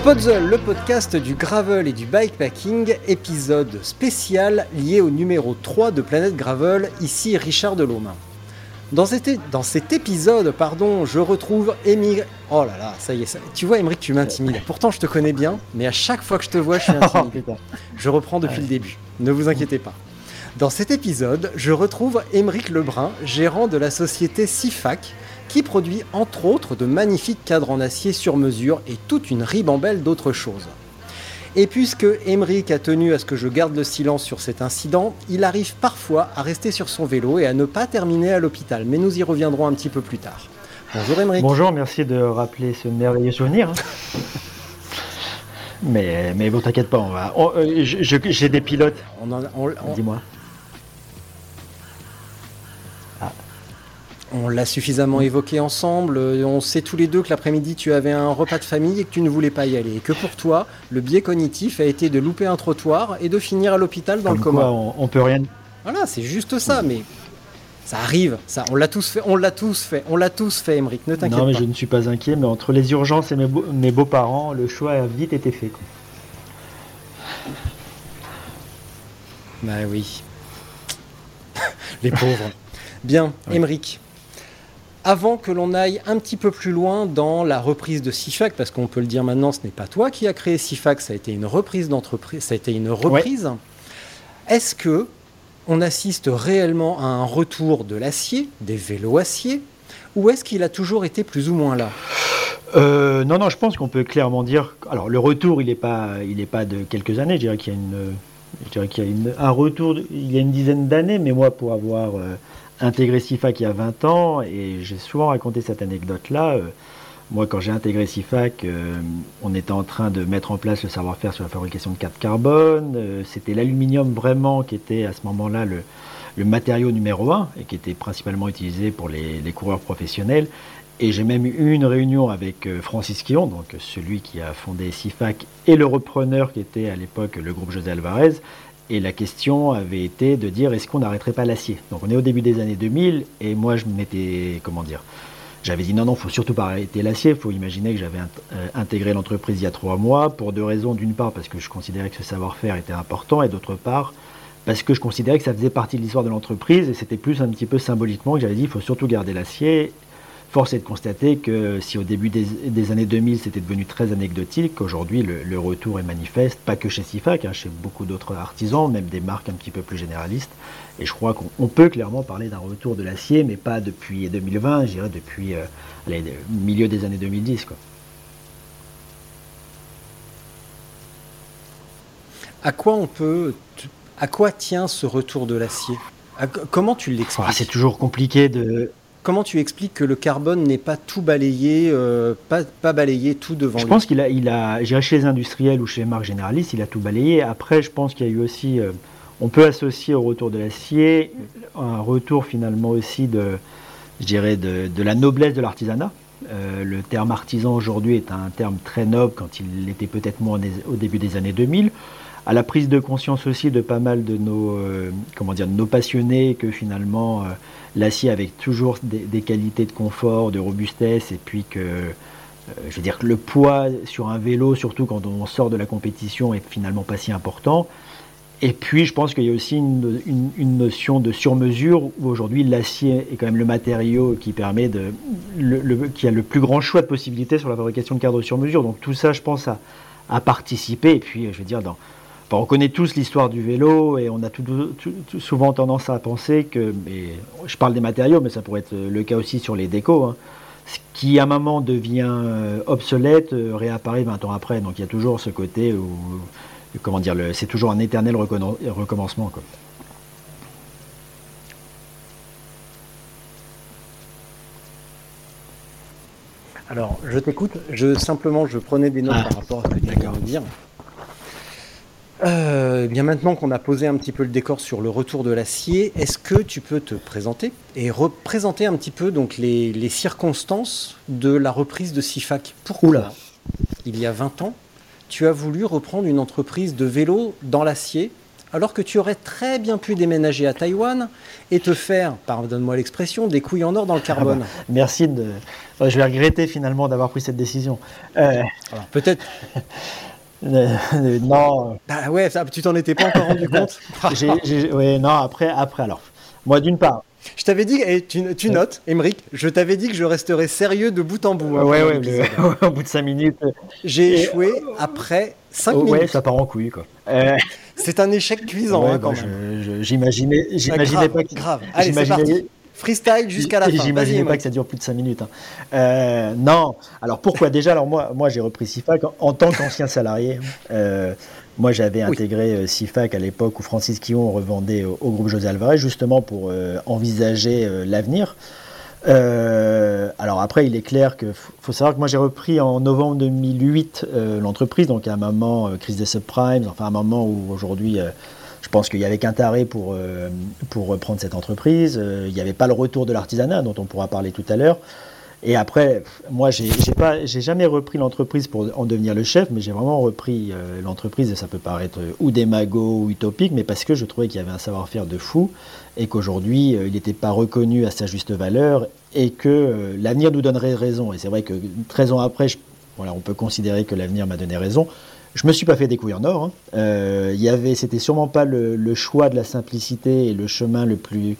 Spotzle, le podcast du gravel et du bikepacking, épisode spécial lié au numéro 3 de Planète Gravel, ici Richard Delhomme. Dans cet, dans cet épisode, pardon, je retrouve Émile. Oh là là, ça y est, ça- tu vois, Émeric, tu m'intimides. Pourtant, je te connais bien, mais à chaque fois que je te vois, je suis intimidé. Je reprends depuis le début. Ne vous inquiétez pas. Dans cet épisode, je retrouve Émeric Lebrun, gérant de la société CIFAC, qui produit entre autres de magnifiques cadres en acier sur mesure et toute une ribambelle d'autres choses. Et puisque Emeric a tenu à ce que je garde le silence sur cet incident, il arrive parfois à rester sur son vélo et à ne pas terminer à l'hôpital. Mais nous y reviendrons un petit peu plus tard. Bonjour Emeric. Bonjour, merci de rappeler ce merveilleux souvenir. mais, mais bon, t'inquiète pas, on va. euh, J'ai des pilotes, On, en- on- on- dis-moi. On l'a suffisamment évoqué ensemble. Euh, On sait tous les deux que l'après-midi tu avais un repas de famille et que tu ne voulais pas y aller. Et que pour toi, le biais cognitif a été de louper un trottoir et de finir à l'hôpital dans Comme le quoi, coma. on, on peut rien. Voilà, c'est juste ça, mais ça arrive. Ça, on l'a tous fait. On l'a tous fait. On l'a tous fait, Emeric. Ne t'inquiète Non, mais pas. je ne suis pas inquiet, mais entre les urgences et mes, beaux- mes beaux-parents, le choix a vite été fait. quoi. Bah oui. Les pauvres. Bien, Emeric. Avant que l'on aille un petit peu plus loin dans la reprise de CIFAC, parce qu'on peut le dire maintenant, ce n'est pas toi qui as créé CIFAC, ça a été une reprise d'entreprise, ça a été une reprise. Est-ce que on assiste réellement à un retour de l'acier, des vélos acier, ou est-ce qu'il a toujours été plus ou moins là? Euh, non, non, je pense qu'on peut clairement dire. Alors, le retour, il n'est pas, il est pas de quelques années. Je dirais qu'il y a une, je dirais qu'il y a une- un retour. de- il y a une dizaine d'années, mais moi, pour avoir euh, intégré CIFAC il y a 20 ans, et j'ai souvent raconté cette anecdote-là. euh, moi, quand j'ai intégré CIFAC, euh, on était en train de mettre en place le savoir-faire sur la fabrication de cartes carbone. euh, C'était l'aluminium vraiment qui était à ce moment-là le, matériau numéro un et qui était principalement utilisé pour les, coureurs professionnels. Et j'ai même eu une réunion avec Francis Quillon, donc celui qui a fondé CIFAC, et le repreneur qui était à l'époque le groupe José Alvarez. Et la question avait été de dire est-ce qu'on n'arrêterait pas l'acier? Donc on est au début des années 2000, et moi je m'étais, comment dire, j'avais dit non, non, faut surtout pas arrêter l'acier. Il faut imaginer que j'avais euh, intégré l'entreprise il y a trois mois pour deux raisons. D'une part, parce que je considérais que ce savoir-faire était important, et d'autre part, parce que je considérais que ça faisait partie de l'histoire de l'entreprise, et c'était plus un petit peu symboliquement que j'avais dit il faut surtout garder l'acier. Force est de constater que si au début des, des années 2000 c'était devenu très anecdotique, aujourd'hui le, le retour est manifeste, pas que chez CIFAC, hein, chez beaucoup d'autres artisans, même des marques un petit peu plus généralistes. Et je crois qu'on on peut clairement parler d'un retour de l'acier, mais pas depuis 2020, je dirais depuis euh, allez, le milieu des années 2010. Quoi. À quoi on peut, à quoi tient ce retour de l'acier? Comment tu Ah, l'expliques c'est toujours compliqué de, Comment tu expliques que le carbone n'est pas tout balayé, euh, pas, pas balayé tout devant Je lui pense qu'il a, il a, chez les industriels ou chez les marques généralistes, il a tout balayé. Après, je pense qu'il y a eu aussi, euh, on peut associer au retour de l'acier un retour finalement aussi de, je dirais, de, de la noblesse de l'artisanat. Euh, le terme artisan aujourd'hui est un terme très noble quand il l'était peut-être moins au début des années 2000. À la prise de conscience aussi de pas mal de nos, euh, comment dire, de nos passionnés que finalement euh, l'acier avait toujours des, qualités de confort, de robustesse, et puis que euh, je veux dire que le poids sur un vélo, surtout quand on sort de la compétition, est finalement pas si important. Et puis, je pense qu'il y a aussi une, notion de sur-mesure où aujourd'hui l'acier est quand même le matériau qui permet de, le, qui a le plus grand choix de possibilités sur la fabrication de cadres sur mesure. Donc tout ça, je pense, a, a participé. Et puis, je veux dire, dans, on connaît tous l'histoire du vélo et on a tout, tout- tout- souvent tendance à penser que, je parle des matériaux, mais ça pourrait être le cas aussi sur les décos. hein, ce qui à un moment devient obsolète réapparaît 20 ans après. Donc il y a toujours ce côté où, comment dire, c'est toujours un éternel recommencement. Quoi. Alors, je t'écoute. Je simplement, je prenais des notes ah. par rapport à ce que tu viens de dire. Euh, bien maintenant qu'on a posé un petit peu le décor sur le retour de l'acier, est-ce que tu peux te présenter et représenter un petit peu donc les, circonstances de la reprise de Sifac? Pourquoi il y a 20 ans, tu as voulu reprendre une entreprise de vélo dans l'acier alors que tu aurais très bien pu déménager à Taïwan et te faire, pardonne-moi l'expression, des couilles en or dans le carbone. Ah bah, merci de. Je vais regretter finalement d'avoir pris cette décision. Euh, peut-être. Euh, non. Bah ouais, ça, tu t'en étais pas encore rendu compte. Non. Après, après, alors, moi d'une part, je t'avais dit, et tu, tu notes, Emeric, je t'avais dit que je resterais sérieux de bout en bout. Hein, ouais, ouais, au bout de 5 minutes. J'ai échoué après 5 minutes. Ouais, ça part en couille, quoi. Euh, c'est un échec cuisant, hein, quand même. J'imaginais pas que. Grave. Allez, c'est parti. Freestyle jusqu'à la fin. J'imaginais pas que ça dure plus de 5 minutes. Hein. Euh, non. Alors pourquoi? Déjà Alors moi, moi j'ai repris SIFAC en, tant qu'ancien salarié. Euh, moi, j'avais intégré SIFAC à l'époque où Francis Quillon revendait au, groupe José Alvarez, justement pour envisager l'avenir. Euh, alors après, il est clair que faut savoir que moi j'ai repris en novembre 2008 euh, l'entreprise, donc à un moment euh, crise des subprimes, enfin un moment où aujourd'hui pense qu'il y avait qu'un taré pour, pour reprendre cette entreprise. il n'y avait pas le retour de l'artisanat dont on pourra parler tout à l'heure. Et après, moi, j'ai j'ai jamais repris l'entreprise pour en devenir le chef, mais j'ai vraiment repris euh, l'entreprise. Et ça peut paraître ou démago ou utopique, mais parce que je trouvais qu'il y avait un savoir-faire de fou et qu'aujourd'hui, euh, il n'était pas reconnu à sa juste valeur et que euh, l'avenir nous donnerait raison. Et c'est vrai que 13 ans après, voilà, on peut considérer que l'avenir m'a donné raison. Je me suis pas fait en or. Hein. il y c'était sûrement pas le, le, choix de la simplicité et le chemin le plus,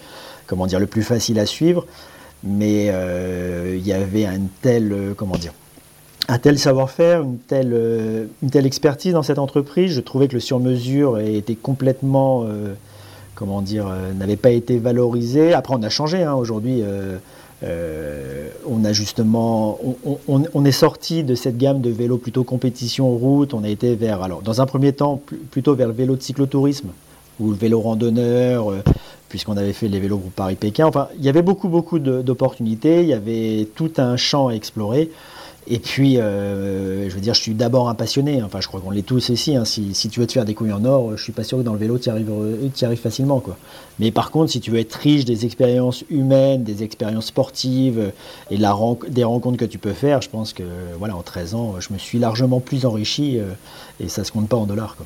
comment dire, le plus facile à suivre mais euh, il y avait un tel, euh, comment dire, un tel savoir-faire, une telle, euh, une telle expertise dans cette entreprise. Je trouvais que le sur-mesure était complètement, comment dire, n'avait pas été valorisé. Après, on a changé. Hein. Aujourd'hui, on a justement, on, on, est sorti de cette gamme de vélos plutôt compétition route. On a été vers, alors, dans un premier temps, plutôt vers le vélo de cyclotourisme ou le vélo randonneur, puisqu'on avait fait les vélos Paris-Pékin. Enfin, il y avait beaucoup, beaucoup d'opportunités, il y avait tout un champ à explorer. Et puis, euh, je veux dire, je suis d'abord un passionné, enfin je crois qu'on l'est tous ici, hein. si, tu veux te faire des couilles en or, je suis pas sûr que dans le vélo tu y arrives, y arrives facilement. Mais par contre, si tu veux être riche des expériences humaines, des expériences sportives et la des rencontres que tu peux faire, je pense que voilà, en 13 ans, je me suis largement plus enrichi euh, et ça se compte pas en dollars.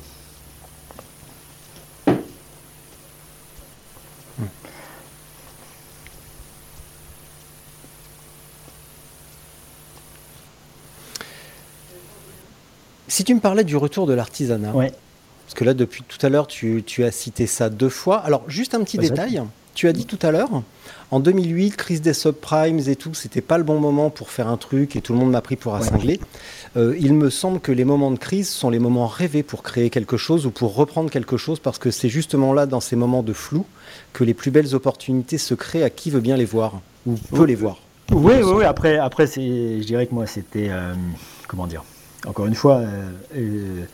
Si tu me parlais du retour de l'artisanat, parce que là, depuis tout à l'heure, tu, as cité ça deux fois. Alors, juste un petit détail. Tu as dit tout à l'heure, en 2008, crise des subprimes et tout, c'était pas le bon moment pour faire un truc et tout le monde m'a pris pour un cinglé. Euh, il me semble que les moments de crise sont les moments rêvés pour créer quelque chose ou pour reprendre quelque chose parce que c'est justement là, dans ces moments de flou, que les plus belles opportunités se créent à qui veut bien les voir ou peut les voir. Oui, oui, oui. Après, après je dirais que moi, c'était. Euh, comment dire? Encore une fois, euh, euh,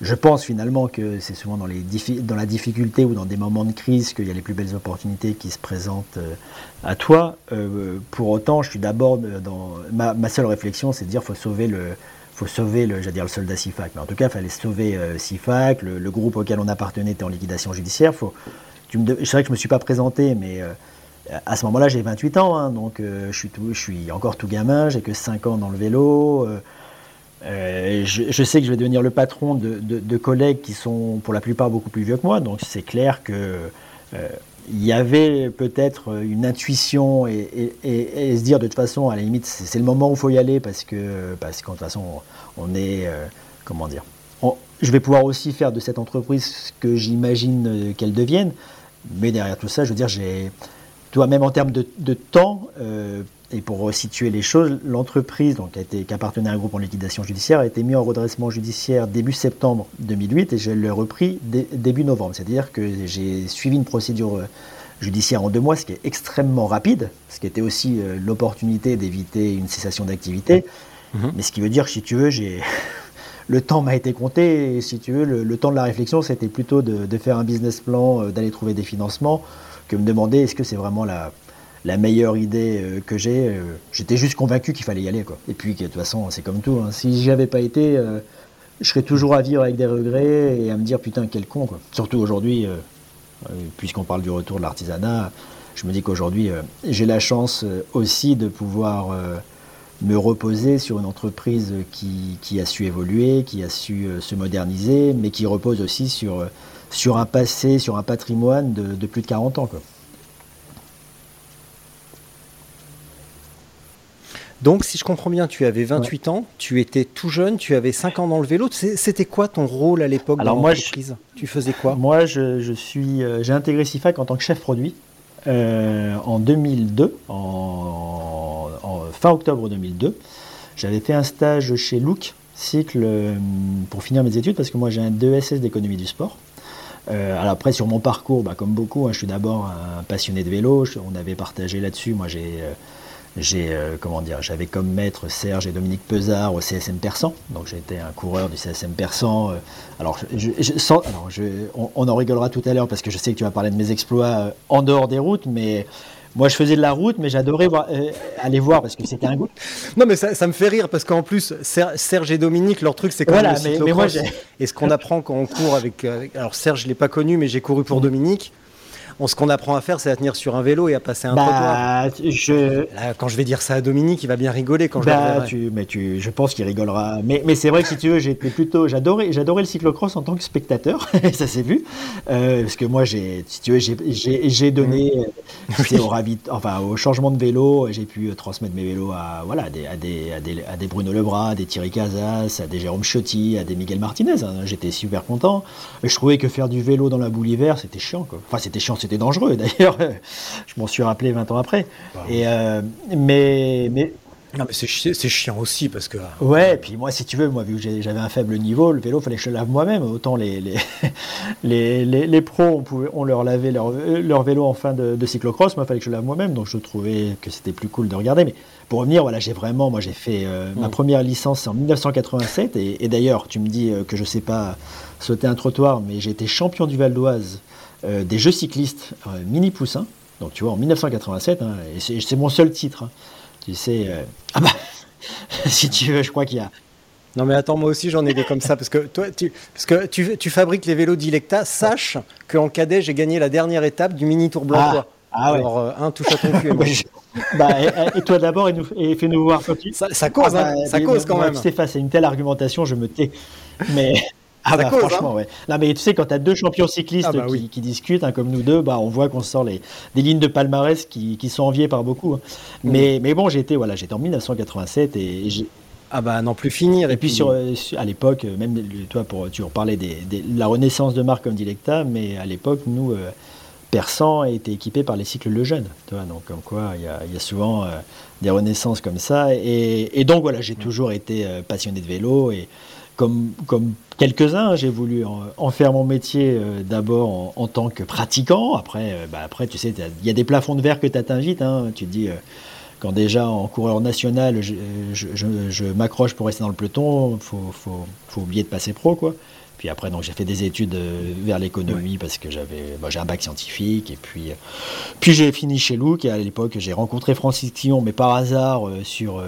je pense finalement que c'est souvent dans, les la difficulté ou dans des moments de crise qu'il y a les plus belles opportunités qui se présentent euh, à toi. pour autant, je suis d'abord dans ma, seule réflexion, c'est de dire faut sauver le faut sauver le, dire le soldat SIFAC. Mais en tout cas, il fallait sauver SIFAC. Le, groupe auquel on appartenait était en liquidation judiciaire. Faut, c'est vrai que je me suis pas présenté, mais à ce moment-là, j'ai 28 ans, hein, donc je, suis encore tout gamin. J'ai que 5 ans dans le vélo. Je, sais que je vais devenir le patron de, collègues qui sont pour la plupart beaucoup plus vieux que moi, donc c'est clair que euh, il y avait peut-être une intuition et, se dire de toute façon, à la limite, c'est le moment où il faut y aller parce que parce qu'en toute façon, on est euh, comment dire, je vais pouvoir aussi faire de cette entreprise ce que j'imagine qu'elle devienne, mais derrière tout ça, je veux dire, j'ai toi même en termes de temps et pour resituer les choses, l'entreprise qui appartenait à un groupe en liquidation judiciaire a été mise en redressement judiciaire début septembre 2008 et je l'ai repris début novembre. C'est-à-dire que j'ai suivi une procédure judiciaire en deux mois, ce qui est extrêmement rapide, ce qui était aussi l'opportunité d'éviter une cessation d'activité. Mhm. Mais ce qui veut dire si tu veux, j'ai le temps m'a été compté. Et si tu veux, le, temps de la réflexion, c'était plutôt de, faire un business plan, d'aller trouver des financements, que me demander est-ce que c'est vraiment la, la meilleure idée euh, que j'ai. Euh, j'étais juste convaincu qu'il fallait y aller. Quoi. Et puis, de toute façon, c'est comme tout. Hein. Si j'y avais pas été, euh, je serais toujours à vivre avec des regrets et à me dire putain, quel con. Quoi. Surtout aujourd'hui, puisqu'on parle du retour de l'artisanat, je me dis qu'aujourd'hui, j'ai la chance aussi de pouvoir me reposer sur une entreprise qui, a su évoluer, qui a su se moderniser, mais qui repose aussi sur, sur un passé, sur un patrimoine de, de plus de 40 ans. Quoi. Donc, si je comprends bien, tu avais 28 ans, tu étais tout jeune, tu avais 5 ans dans le vélo. C'était quoi ton rôle à l'époque dans l'entreprise? Tu faisais quoi? Moi, je, suis, euh, j'ai intégré SIFAC en tant que chef produit euh, en 2002, en, fin octobre 2002. J'avais fait un stage chez Look, cycle euh, pour finir mes études, parce que moi j'ai un DESS d'économie du sport. alors après, sur mon parcours, bah, comme beaucoup, hein, je suis d'abord un passionné de vélo. on avait partagé là-dessus. Moi, j'ai j'ai euh, comment dire, j'avais comme maître Serge et Dominique Pesard au CSM Persan, donc j'étais un coureur du CSM Persan. Euh, alors, je, on, en rigolera tout à l'heure parce que je sais que tu vas parler de mes exploits euh, en dehors des routes, mais moi je faisais de la route, mais j'adorais aller voir parce que c'était un goût. Non, mais ça, me fait rire parce qu'en plus Serge et Dominique, leur truc c'est quand même le mais, moi, et ce qu'on apprend quand on court avec, alors Serge je l'ai pas connu, mais j'ai couru pour Dominique ce qu'on apprend à faire, c'est à tenir sur un vélo et à passer un bah, Je... quand je vais dire ça à Dominique, il va bien rigoler quand je bah, tu, Mais tu, je pense qu'il rigolera. Mais, mais c'est vrai que si tu veux, j'étais plutôt, j'adorais, j'adorais le cyclocross en tant que spectateur. ça s'est vu, euh, parce que moi, j'ai, si tu veux, j'ai donné, mmh. au enfin, au changement de vélo, j'ai pu transmettre mes vélos à, voilà, à des, à des, à des, à des Bruno Lebras, à des Thierry Casas, à des Jérôme Chotti, à des Miguel Martinez. Hein. J'étais super content. Je trouvais que faire du vélo dans la boule hiver, c'était chiant. Quoi. Enfin, c'était chiant, c'était dangereux d'ailleurs. je m'en suis rappelé 20 ans après. Bah et, euh, mais, mais non, mais c'est chiant aussi parce que. Ouais, et puis moi, si tu veux, moi, vu que j'avais un faible niveau, le vélo, fallait que je le lave moi-même. Autant les, les, les, les, pros, on, pouvait, on leur lavait leur, leur vélo en fin de, cyclocross, moi, il fallait que je le lave moi-même. Donc je trouvais que c'était plus cool de regarder. Mais pour revenir, voilà, j'ai vraiment, moi, j'ai fait euh, ma mm. première licence en 1987. Et, d'ailleurs, tu me dis euh, que je sais pas sauter un trottoir, mais j'ai été champion du Val d'Oise euh, des jeux cyclistes mini poussin. Donc tu vois, en 1987, hein, et c'est mon seul titre. Hein. Tu sais, euh, ah bah, si tu veux, je crois qu'il y a. Non mais attends, moi aussi j'en ai des comme ça parce que toi, tu, parce que tu, tu fabriques les vélos d'Ilecta. Sache qu'en cadet j'ai gagné la dernière étape du mini Tour Blanc. Ah, ah ouais. Alors euh, un touche à ton cul. bah, et, toi d'abord et, fais-nous voir. Ça, ça, cause, ah, hein, bah, ça cause quand même. Tu sais, face à une telle argumentation, je me tais. Mais ah bah, franchement, hein. ouais. Non, mais tu sais, quand tu as deux champions cyclistes ah bah qui, discutent, hein, comme nous deux, bah, on voit qu'on sort les, des lignes de palmarès qui, qui sont enviées par beaucoup. Hein. Mais, mais bon, j'étais voilà, en 1987 et, j'ai. Ah bah non plus finir. Et, puis, sur, à l'époque, même toi, pour, tu parlais des, de la renaissance de marque comme Dilecta, mais à l'époque, nous, euh, Persan était équipé par les cycles Le Jeune. donc comme quoi, il y a, y a, souvent euh, des renaissances comme ça. Et, et donc voilà, j'ai toujours été euh, passionné de vélo et comme, comme quelques-uns, j'ai voulu en, faire mon métier euh, d'abord en, tant que pratiquant. Après, euh, bah après tu sais, il y a des plafonds de verre que tu atteins vite. Hein. Tu te dis, euh, quand déjà en coureur national, je, je, m'accroche pour rester dans le peloton, il faut, faut, faut, oublier de passer pro. quoi. Puis après, donc j'ai fait des études vers l'économie parce que j'avais, bah, j'ai un bac scientifique. Et puis, puis j'ai fini chez Louk. Et à l'époque, j'ai rencontré Francis Quillon, mais par hasard, sur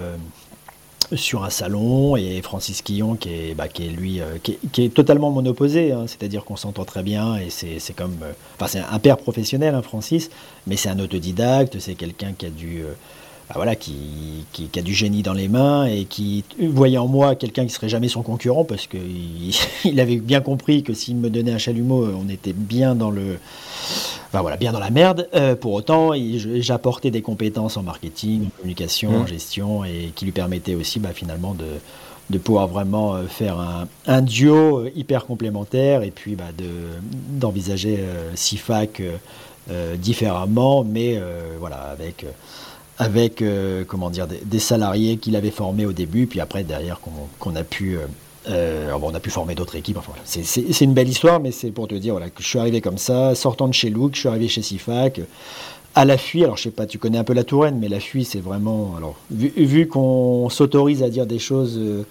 sur un salon et Francis Quillon qui est, bah, qui est lui euh, qui, est, totalement mon opposé, hein. c'est-à-dire qu'on s'entend très bien et c'est comme euh, enfin c'est un père professionnel hein, Francis, mais c'est un autodidacte, c'est quelqu'un qui a dû euh, bah, voilà, qui, qui, a du génie dans les mains et qui voyait en moi quelqu'un qui serait jamais son concurrent parce qu'il il avait bien compris que s'il me donnait un chalumeau, on était bien dans le, voilà, bien dans la merde. Euh, pour autant, j'apportais des compétences en marketing, en communication, en mmh. gestion et qui lui permettaient aussi bah, finalement de, de pouvoir vraiment euh, faire un, un, duo euh, hyper complémentaire et puis bah, d'envisager euh, SIFAC différemment, mais voilà, avec avec comment dire des, salariés qu'il avait formés au début, puis après derrière qu'on a pu Euh, on a pu former d'autres équipes. Enfin. C'est une belle histoire, mais c'est pour te dire voilà, que je suis arrivé comme ça, sortant de chez Look, je suis arrivé chez Sifac. À la fuite, alors je sais pas, tu connais un peu la Touraine, mais la fuite, c'est vraiment. Alors, vu, qu'on s'autorise à dire des choses, euh,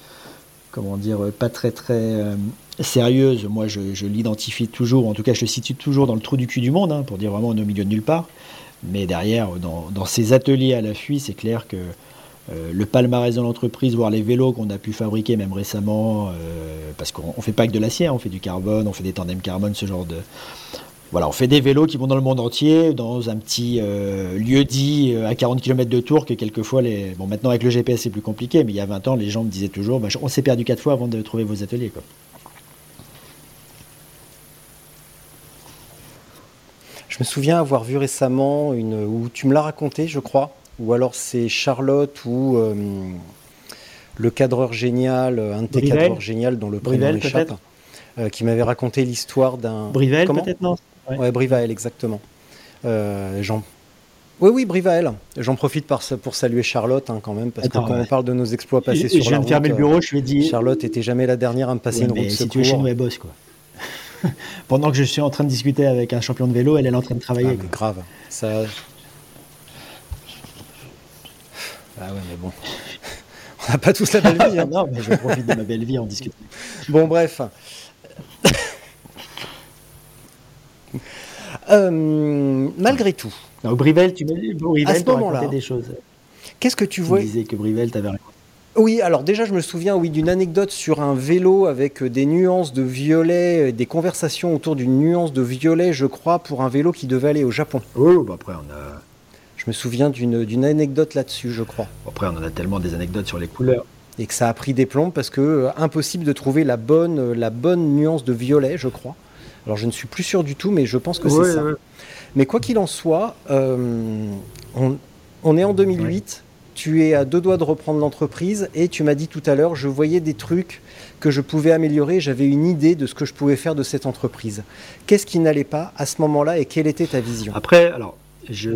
comment dire, pas très très euh, sérieuses, moi je, l'identifie toujours, en tout cas je le situe toujours dans le trou du cul du monde, hein, pour dire vraiment on est au milieu de nulle part. Mais derrière, dans, ces ateliers à la fuite, c'est clair que euh, le palmarès de l'entreprise, voire les vélos qu'on a pu fabriquer même récemment, euh, parce qu'on ne fait pas que de l'acier, hein, on fait du carbone, on fait des tandems carbone, ce genre de... Voilà, on fait des vélos qui vont dans le monde entier, dans un petit euh, lieu dit à 40 km de tour, que quelquefois, les... bon maintenant avec le GPS c'est plus compliqué, mais il y a 20 ans les gens me disaient toujours, bah, on s'est perdu quatre fois avant de trouver vos ateliers. Je me souviens avoir vu récemment une, où tu me l'as raconté, je crois, ou alors c'est Charlotte ou euh, le cadreur génial, un de tes cadreurs génial dont le prénom échappe, euh, qui m'avait raconté l'histoire d'un. Brivel, peut-être non Ouais, Brivael, exactement. Euh, Jean. Oui, oui, Brivael. J'en profite pour saluer Charlotte hein, quand même, parce que quand on parle de nos exploits passés sur je viens de fermer le bureau, je lui ai dit. Charlotte était jamais la dernière à me passer une route. Si tu es chez nous, boss, quoi. Pendant que je suis en train de discuter avec un champion de vélo, elle, est en train de travailler. Ah, grave. Ça, Ah ouais, mais bon. On n'a pas tous la belle vie. Hein. non, mais je profite de ma belle vie en discutant. Bon, bref. Euh, malgré tout. Non, Brivel, tu m'as à ce moment-là, des choses. Qu'est-ce que tu vois Tu disais que Brivel raconté. Oui, alors déjà, je me souviens oui, d'une anecdote sur un vélo avec des nuances de violet, des conversations autour d'une nuance de violet, je crois, pour un vélo qui devait aller au Japon. Oh, bah après, on a je me souviens d'une anecdote là-dessus, je crois. Après, on en a tellement des anecdotes sur les couleurs. Et que ça a pris des plombs parce que euh, impossible de trouver la bonne, euh, la bonne nuance de violet, je crois. Alors je ne suis plus sûr du tout, mais je pense que c'est ça. Mais quoi qu'il en soit, euh, on, est en 2008 tu es à deux doigts de reprendre l'entreprise et tu m'as dit tout à l'heure, je voyais des trucs que je pouvais améliorer, j'avais une idée de ce que je pouvais faire de cette entreprise. Qu'est-ce qui n'allait pas à ce moment-là et quelle était ta vision? Après, alors, je,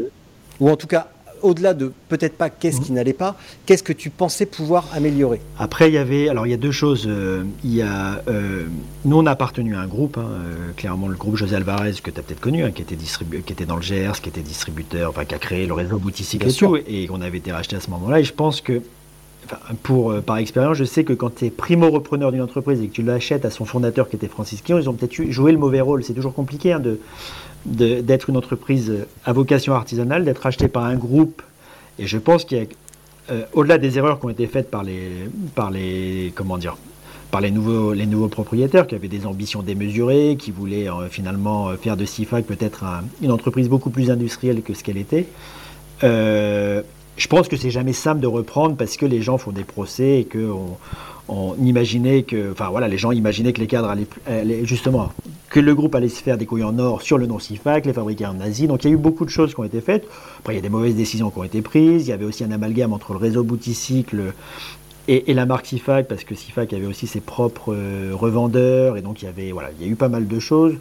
ou en tout cas, au-delà de peut-être pas qu'est-ce qui mhm. n'allait pas, qu'est-ce que tu pensais pouvoir améliorer Après, il y avait, alors il y a deux choses. Euh, il y a, euh, nous, on a appartenu à un groupe, hein, euh, clairement le groupe José Alvarez que tu as peut-être connu, hein, qui était qui était dans le GERS, qui était distributeur, enfin qui a créé le réseau Boutissique et tout, et qu'on avait été racheté à ce moment-là. Et je pense que pour, par expérience, je sais que quand tu es primo-repreneur d'une entreprise et que tu l'achètes à son fondateur qui était Francis Kion, ils ont peut-être joué le mauvais rôle. C'est toujours compliqué hein, de, d'être une entreprise à vocation artisanale, d'être acheté par un groupe. Et je pense qu'il y a, euh, au-delà des erreurs qui ont été faites par les, par les, comment dire, par les nouveaux, les nouveaux propriétaires qui avaient des ambitions démesurées, qui voulaient euh, finalement euh, faire de CIFAC peut-être une entreprise beaucoup plus industrielle que ce qu'elle était. Je pense que c'est jamais simple de reprendre parce que les gens font des procès et que imaginait que, les gens imaginaient que les cadres allaient, justement, que le groupe allait se faire des couilles en or sur le nom CIFAC, les fabriquer en. Donc il y a eu beaucoup de choses qui ont été faites. Après, il y a des mauvaises décisions qui ont été prises. Il y avait aussi un amalgame entre le réseau Bouticycle et, et la marque CIFAC, parce que CIFAC avait aussi ses propres euh, revendeurs. Et donc il y avait, voilà, il y a eu pas mal de choses.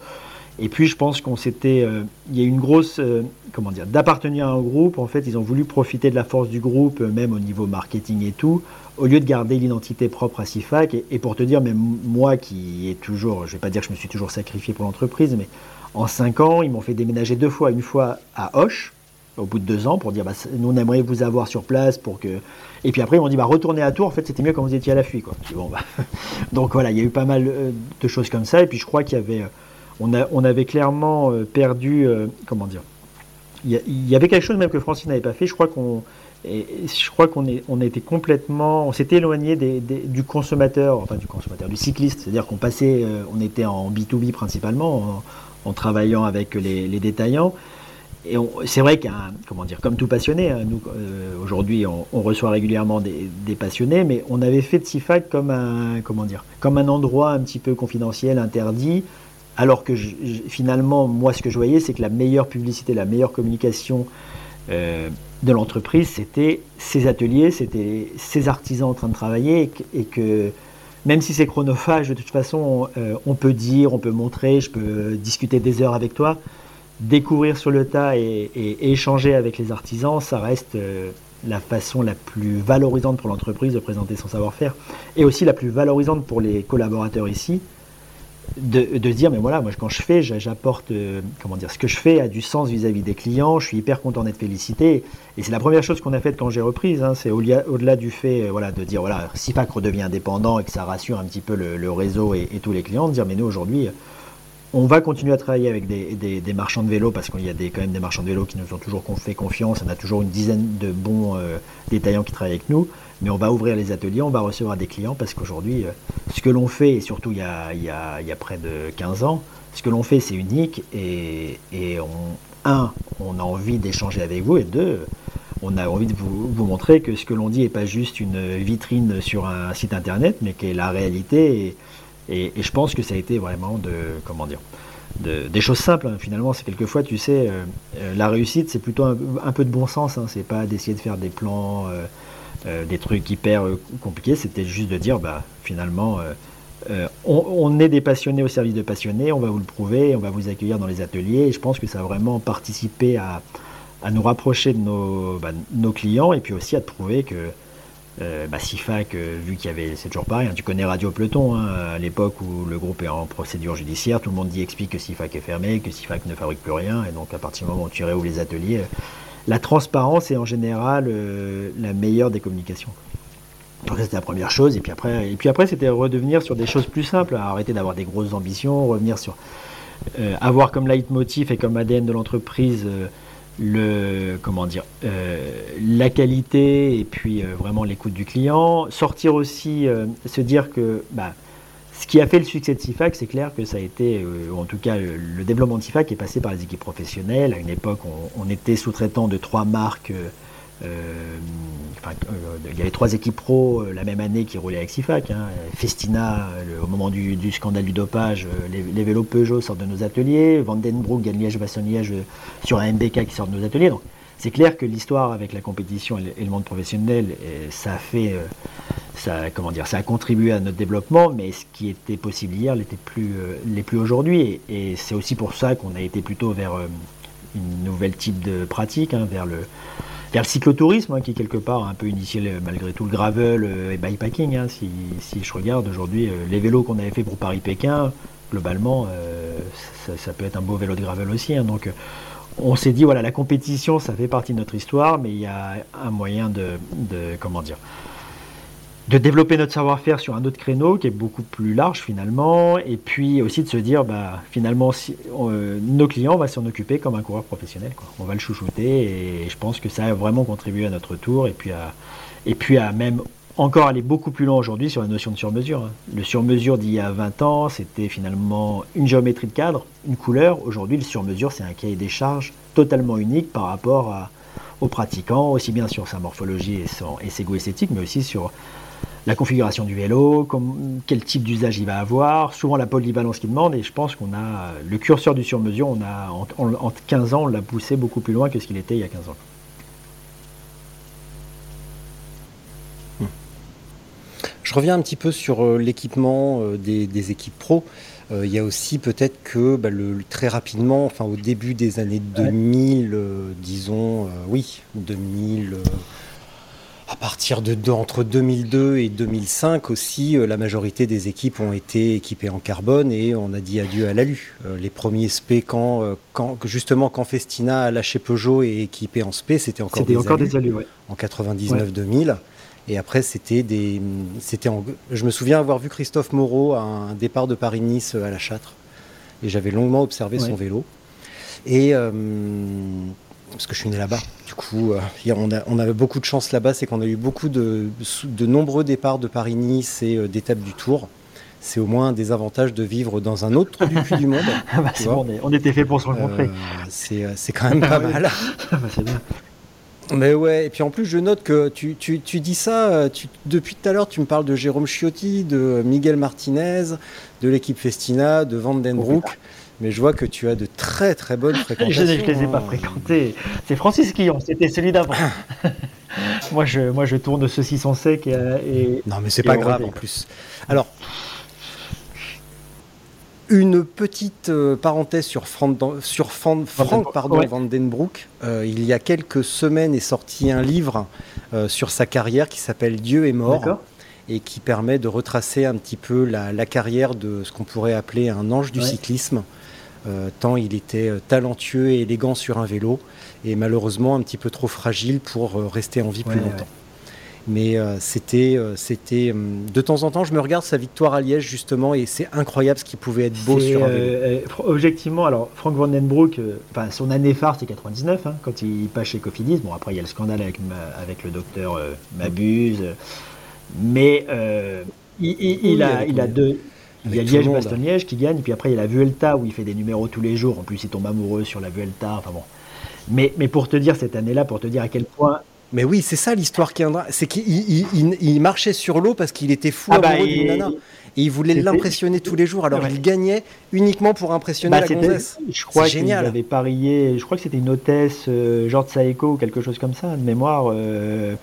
Et puis je pense qu'on s'était, euh, il y a une grosse, euh, comment dire, d'appartenir à un groupe. En fait, ils ont voulu profiter de la force du groupe, même au niveau marketing et tout, au lieu de garder l'identité propre à SIFAC, et, pour te dire, même moi qui est toujours, je ne vais pas dire que je me suis toujours sacrifié pour l'entreprise, mais en cinq ans, ils m'ont fait déménager deux fois, une fois à Hoche, au bout de deux ans, pour dire, bah, nous on aimerait vous avoir sur place pour que... Et puis après, ils m'ont dit, bah, retournez à Tours, en fait c'était mieux quand vous étiez à la fuite. Quoi. Bah. Donc voilà, il y a eu pas mal euh, de choses comme ça, et puis je crois qu'il y avait... Euh, on, avait clairement euh, perdu, comment dire, il y, avait quelque chose même que Francine n'avait pas fait, je crois qu'on je crois qu'on était complètement, on s'était éloigné du consommateur, enfin du consommateur, du cycliste. C'est-à-dire qu'on passait, euh, on était en B2B principalement, en, travaillant avec les, détaillants. Et c'est vrai qu'un, comment dire, comme tout passionné, hein, nous euh, aujourd'hui on, reçoit régulièrement des, passionnés, mais on avait fait de CIFAC comme un, comment dire, comme un endroit un petit peu confidentiel, interdit. Alors que finalement, moi, ce que je voyais, c'est que la meilleure publicité, la meilleure communication euh, de l'entreprise, c'était ces ateliers, c'était ces artisans en train de travailler et que, même si c'est chronophage, de toute façon, euh, on peut dire, on peut montrer, je peux discuter des heures avec toi, découvrir sur le tas et, échanger avec les artisans, ça reste, euh, la façon la plus valorisante pour l'entreprise de présenter son savoir-faire et aussi la plus valorisante pour les collaborateurs ici de, de dire mais voilà moi quand je fais j'apporte euh, comment dire ce que je fais a du sens vis-à-vis des clients je suis hyper content d'être félicité. Et c'est la première chose qu'on a faite quand j'ai reprise hein, c'est au-delà du fait euh, voilà de dire voilà SIFAC redevient indépendant et que ça rassure un petit peu le, réseau et, et, tous les clients de dire mais nous aujourd'hui on va continuer à travailler avec des, marchands de vélo parce qu'il y a quand même des marchands de vélo qui nous ont toujours fait confiance. On a toujours une dizaine de bons euh, détaillants qui travaillent avec nous. Mais on va ouvrir les ateliers, on va recevoir des clients parce qu'aujourd'hui, euh, ce que l'on fait, et surtout il y, a, près de 15 ans, ce que l'on fait c'est unique et, on, un, on a envie d'échanger avec vous et deux, on a envie de vous, montrer que ce que l'on dit n'est pas juste une vitrine sur un site internet, mais qu'est la réalité. Et, je pense que ça a été vraiment de, comment dire, des choses simples. Hein. Finalement, c'est quelquefois, tu sais, euh, euh, la réussite, c'est plutôt un, peu de bon sens. Hein. C'est pas d'essayer de faire des plans, euh, des trucs hyper compliqués. C'était juste de dire, bah, finalement, on, est des passionnés au service de passionnés. On va vous le prouver, on va vous accueillir dans les ateliers. Et je pense que ça a vraiment participé à, nous rapprocher de nos, bah, nos clients et puis aussi à prouver que euh, bah, SIFAC, euh, vu qu'il y avait, c'est toujours pareil, hein, tu connais Radio Peloton, hein, à l'époque où le groupe est en procédure judiciaire, tout le monde dit explique que SIFAC est fermé, que SIFAC ne fabrique plus rien, et donc à partir du moment où tu réouvres les ateliers, euh, la transparence est en général la meilleure des communications. Donc c'était la première chose, et puis après, après c'était redevenir sur des choses plus simples, arrêter d'avoir des grosses ambitions, revenir sur avoir comme leitmotiv et comme ADN de l'entreprise le comment dire euh, la qualité et puis euh, vraiment l'écoute du client. Sortir aussi euh, se dire que bah, ce qui a fait le succès de SIFAC c'est clair que ça a été en tout cas le, développement de SIFAC est passé par les équipes professionnelles. À une époque on, on était sous-traitant de trois marques euh, euh, il y avait trois équipes pro euh, la même année qui roulaient avec SIFAC. Hein. Festina, au moment du, scandale du dopage, les, vélos Peugeot sortent de nos ateliers. Vandenbroek, Liège-Bastogne-Liège sur un MBK qui sort de nos ateliers. Donc, c'est clair que l'histoire avec la compétition et le monde professionnel, ça a fait, ça, comment dire, ça a contribué à notre développement, mais ce qui était possible hier l'était plus, plus aujourd'hui. Et, c'est aussi pour ça qu'on a été plutôt vers une nouvelle type de pratique, hein, vers le, il y a le cyclotourisme hein, qui quelque part un peu initié malgré tout le gravel euh, et bikepacking. Hein, si, je regarde aujourd'hui euh, les vélos qu'on avait fait pour Paris-Pékin, globalement, euh, ça, peut être un beau vélo de gravel aussi. Hein. donc on s'est dit voilà la compétition ça fait partie de notre histoire, mais il y a un moyen de comment dire de développer notre savoir-faire sur un autre créneau qui est beaucoup plus large finalement, et puis aussi de se dire, bah, finalement, euh, nos clients, on va s'en occuper comme un coureur professionnel. Quoi. On va le chouchouter, et je pense que ça a vraiment contribué à notre tour, et puis à, et puis à même encore aller beaucoup plus loin aujourd'hui sur la notion de sur-mesure. Hein. Le sur-mesure d'il y a 20 ans, c'était finalement une géométrie de cadre, une couleur. Aujourd'hui, le sur-mesure, c'est un cahier des charges totalement unique par rapport à, aux pratiquants, aussi bien sur sa morphologie et, son, et ses goûts esthétiques, mais aussi sur la configuration du vélo, quel type d'usage il va avoir, souvent la polyvalence qu'il demande, et je pense qu'on a le curseur du sur-mesure, on a en, 15 ans, on l'a poussé beaucoup plus loin que ce qu'il était il y a 15 ans. Hmm. Je reviens un petit peu sur euh, l'équipement euh, des, équipes pro. Euh, il y a aussi peut-être que bah, le, très rapidement, enfin au début des années 2000, disons, oui, 2000, à partir de, entre 2002 et 2005 aussi, euh, la majorité des équipes ont été équipées en carbone et on a dit adieu à l'alu. Euh, les premiers SP quand, euh, quand, justement quand Festina a lâché Peugeot et équipé en SP, c'était encore, des, encore des alus. En 99-2000. Et après, c'était des, c'était je me souviens avoir vu Christophe Moreau à un départ de Paris-Nice à la Châtre, et j'avais longuement observé son vélo. Et parce que je suis né là-bas. Du coup, euh, on, avait beaucoup de chance là-bas, c'est qu'on a eu beaucoup de, nombreux départs de Paris-Nice et euh, d'étapes du Tour. C'est au moins des avantages de vivre dans un autre du cul du monde. Ah bah, on, était fait pour se rencontrer. Euh, c'est quand même pas mal. Ah bah, bien. Mais ouais, et puis en plus, je note que tu, dis ça, depuis tout à l'heure, tu me parles de Jérôme Chiotti, de Miguel Martinez, de l'équipe Festina, de Van Den Broek mais je vois que tu as de très très bonnes fréquentations. je ne les ai pas fréquentés. C'est Francis Quillon, c'était celui d'avant. moi, je, moi, je tourne sans sec. Et, non, mais c'est pas grave en plus. Alors, Une petite euh, parenthèse sur, Frank, sur Frank, Frank pardon, Ouais. Vandenbroek. Euh, il y a quelques semaines est sorti un livre euh, sur sa carrière qui s'appelle Dieu est mort et qui permet de retracer un petit peu la, la carrière de ce qu'on pourrait appeler un ange du Ouais. cyclisme. Euh, tant il était euh, talentueux et élégant sur un vélo et malheureusement un petit peu trop fragile pour euh, rester en vie plus longtemps. ouais. Mais c'était, c'était de temps en temps, je me regarde sa victoire à Liège justement et c'est incroyable ce qui pouvait être beau sur un vélo. objectivement, alors Frank Vandenbroek, enfin son année phare c'est 99, hein, quand il passe chez Cofidis. Bon après il y a le scandale avec, le docteur Mabuse, euh, mais il, il- il Oui, a, il a deux. Il y a avec tout le Liège, monde. Bastogne, Liège qui gagne, puis après il y a la Vuelta où il fait des numéros tous les jours. En plus il tombe amoureux sur la Vuelta. Enfin bon. Mais, mais pour te dire cette année-là, pour te dire à quel point Mais oui, c'est ça l'histoire qui viendra. C'est qu'il il- il- il marchait sur l'eau parce qu'il était fou Ah bah, amoureux d'une nana. Et il voulait l'impressionner tous les jours. Alors Ouais. il gagnait uniquement pour impressionner Bah, la gonzesse. Je crois qu'il avait parié, je crois que c'était une hôtesse, euh, genre de Saeko ou quelque chose comme ça, de mémoire. euh,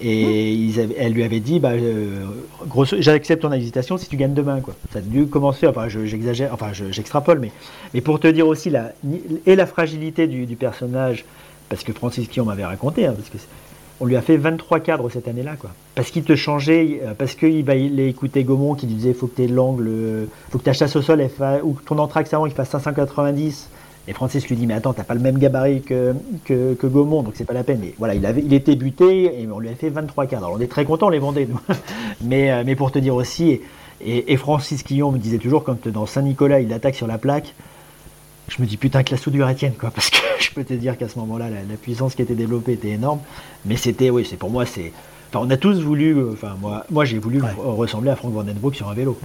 et ils avaient- elle lui avait dit, bah, euh, grosso, j'accepte ton invitation si tu gagnes demain. Quoi. Ça a dû commencer, enfin je- j'exagère, enfin je- j'extrapole, mais, mais pour te dire aussi la, et la fragilité du, du personnage, parce que Francis Guillaume m'avait raconté, hein, parce que on lui a fait 23 cadres cette année-là, quoi. Parce qu'il te changeait, euh, parce qu'il bah, il écoutait Gaumont qui lui disait faut que tu l'angle, euh, faut que ta chasse au sol elle fa- ou que ton entraxe avant il fasse 590. Et Francis lui dit mais attends t'as pas le même gabarit que, que, que Gaumont donc c'est pas la peine. Mais voilà il avait il était buté et on lui a fait 23 cadres. Alors on est très content on les vendait nous. mais euh, mais pour te dire aussi et, Francis Quillon me disait toujours quand dans Saint-Nicolas il attaque sur la plaque. Je me dis putain que la soudure elle tienne quoi parce que je peux te dire qu'à ce moment-là la, la puissance qui était développée était énorme. Mais c'était oui c'est pour moi c'est Enfin, on a tous voulu, euh, enfin moi, moi j'ai voulu Ouais. ressembler à Frank Vandenbroek sur un vélo,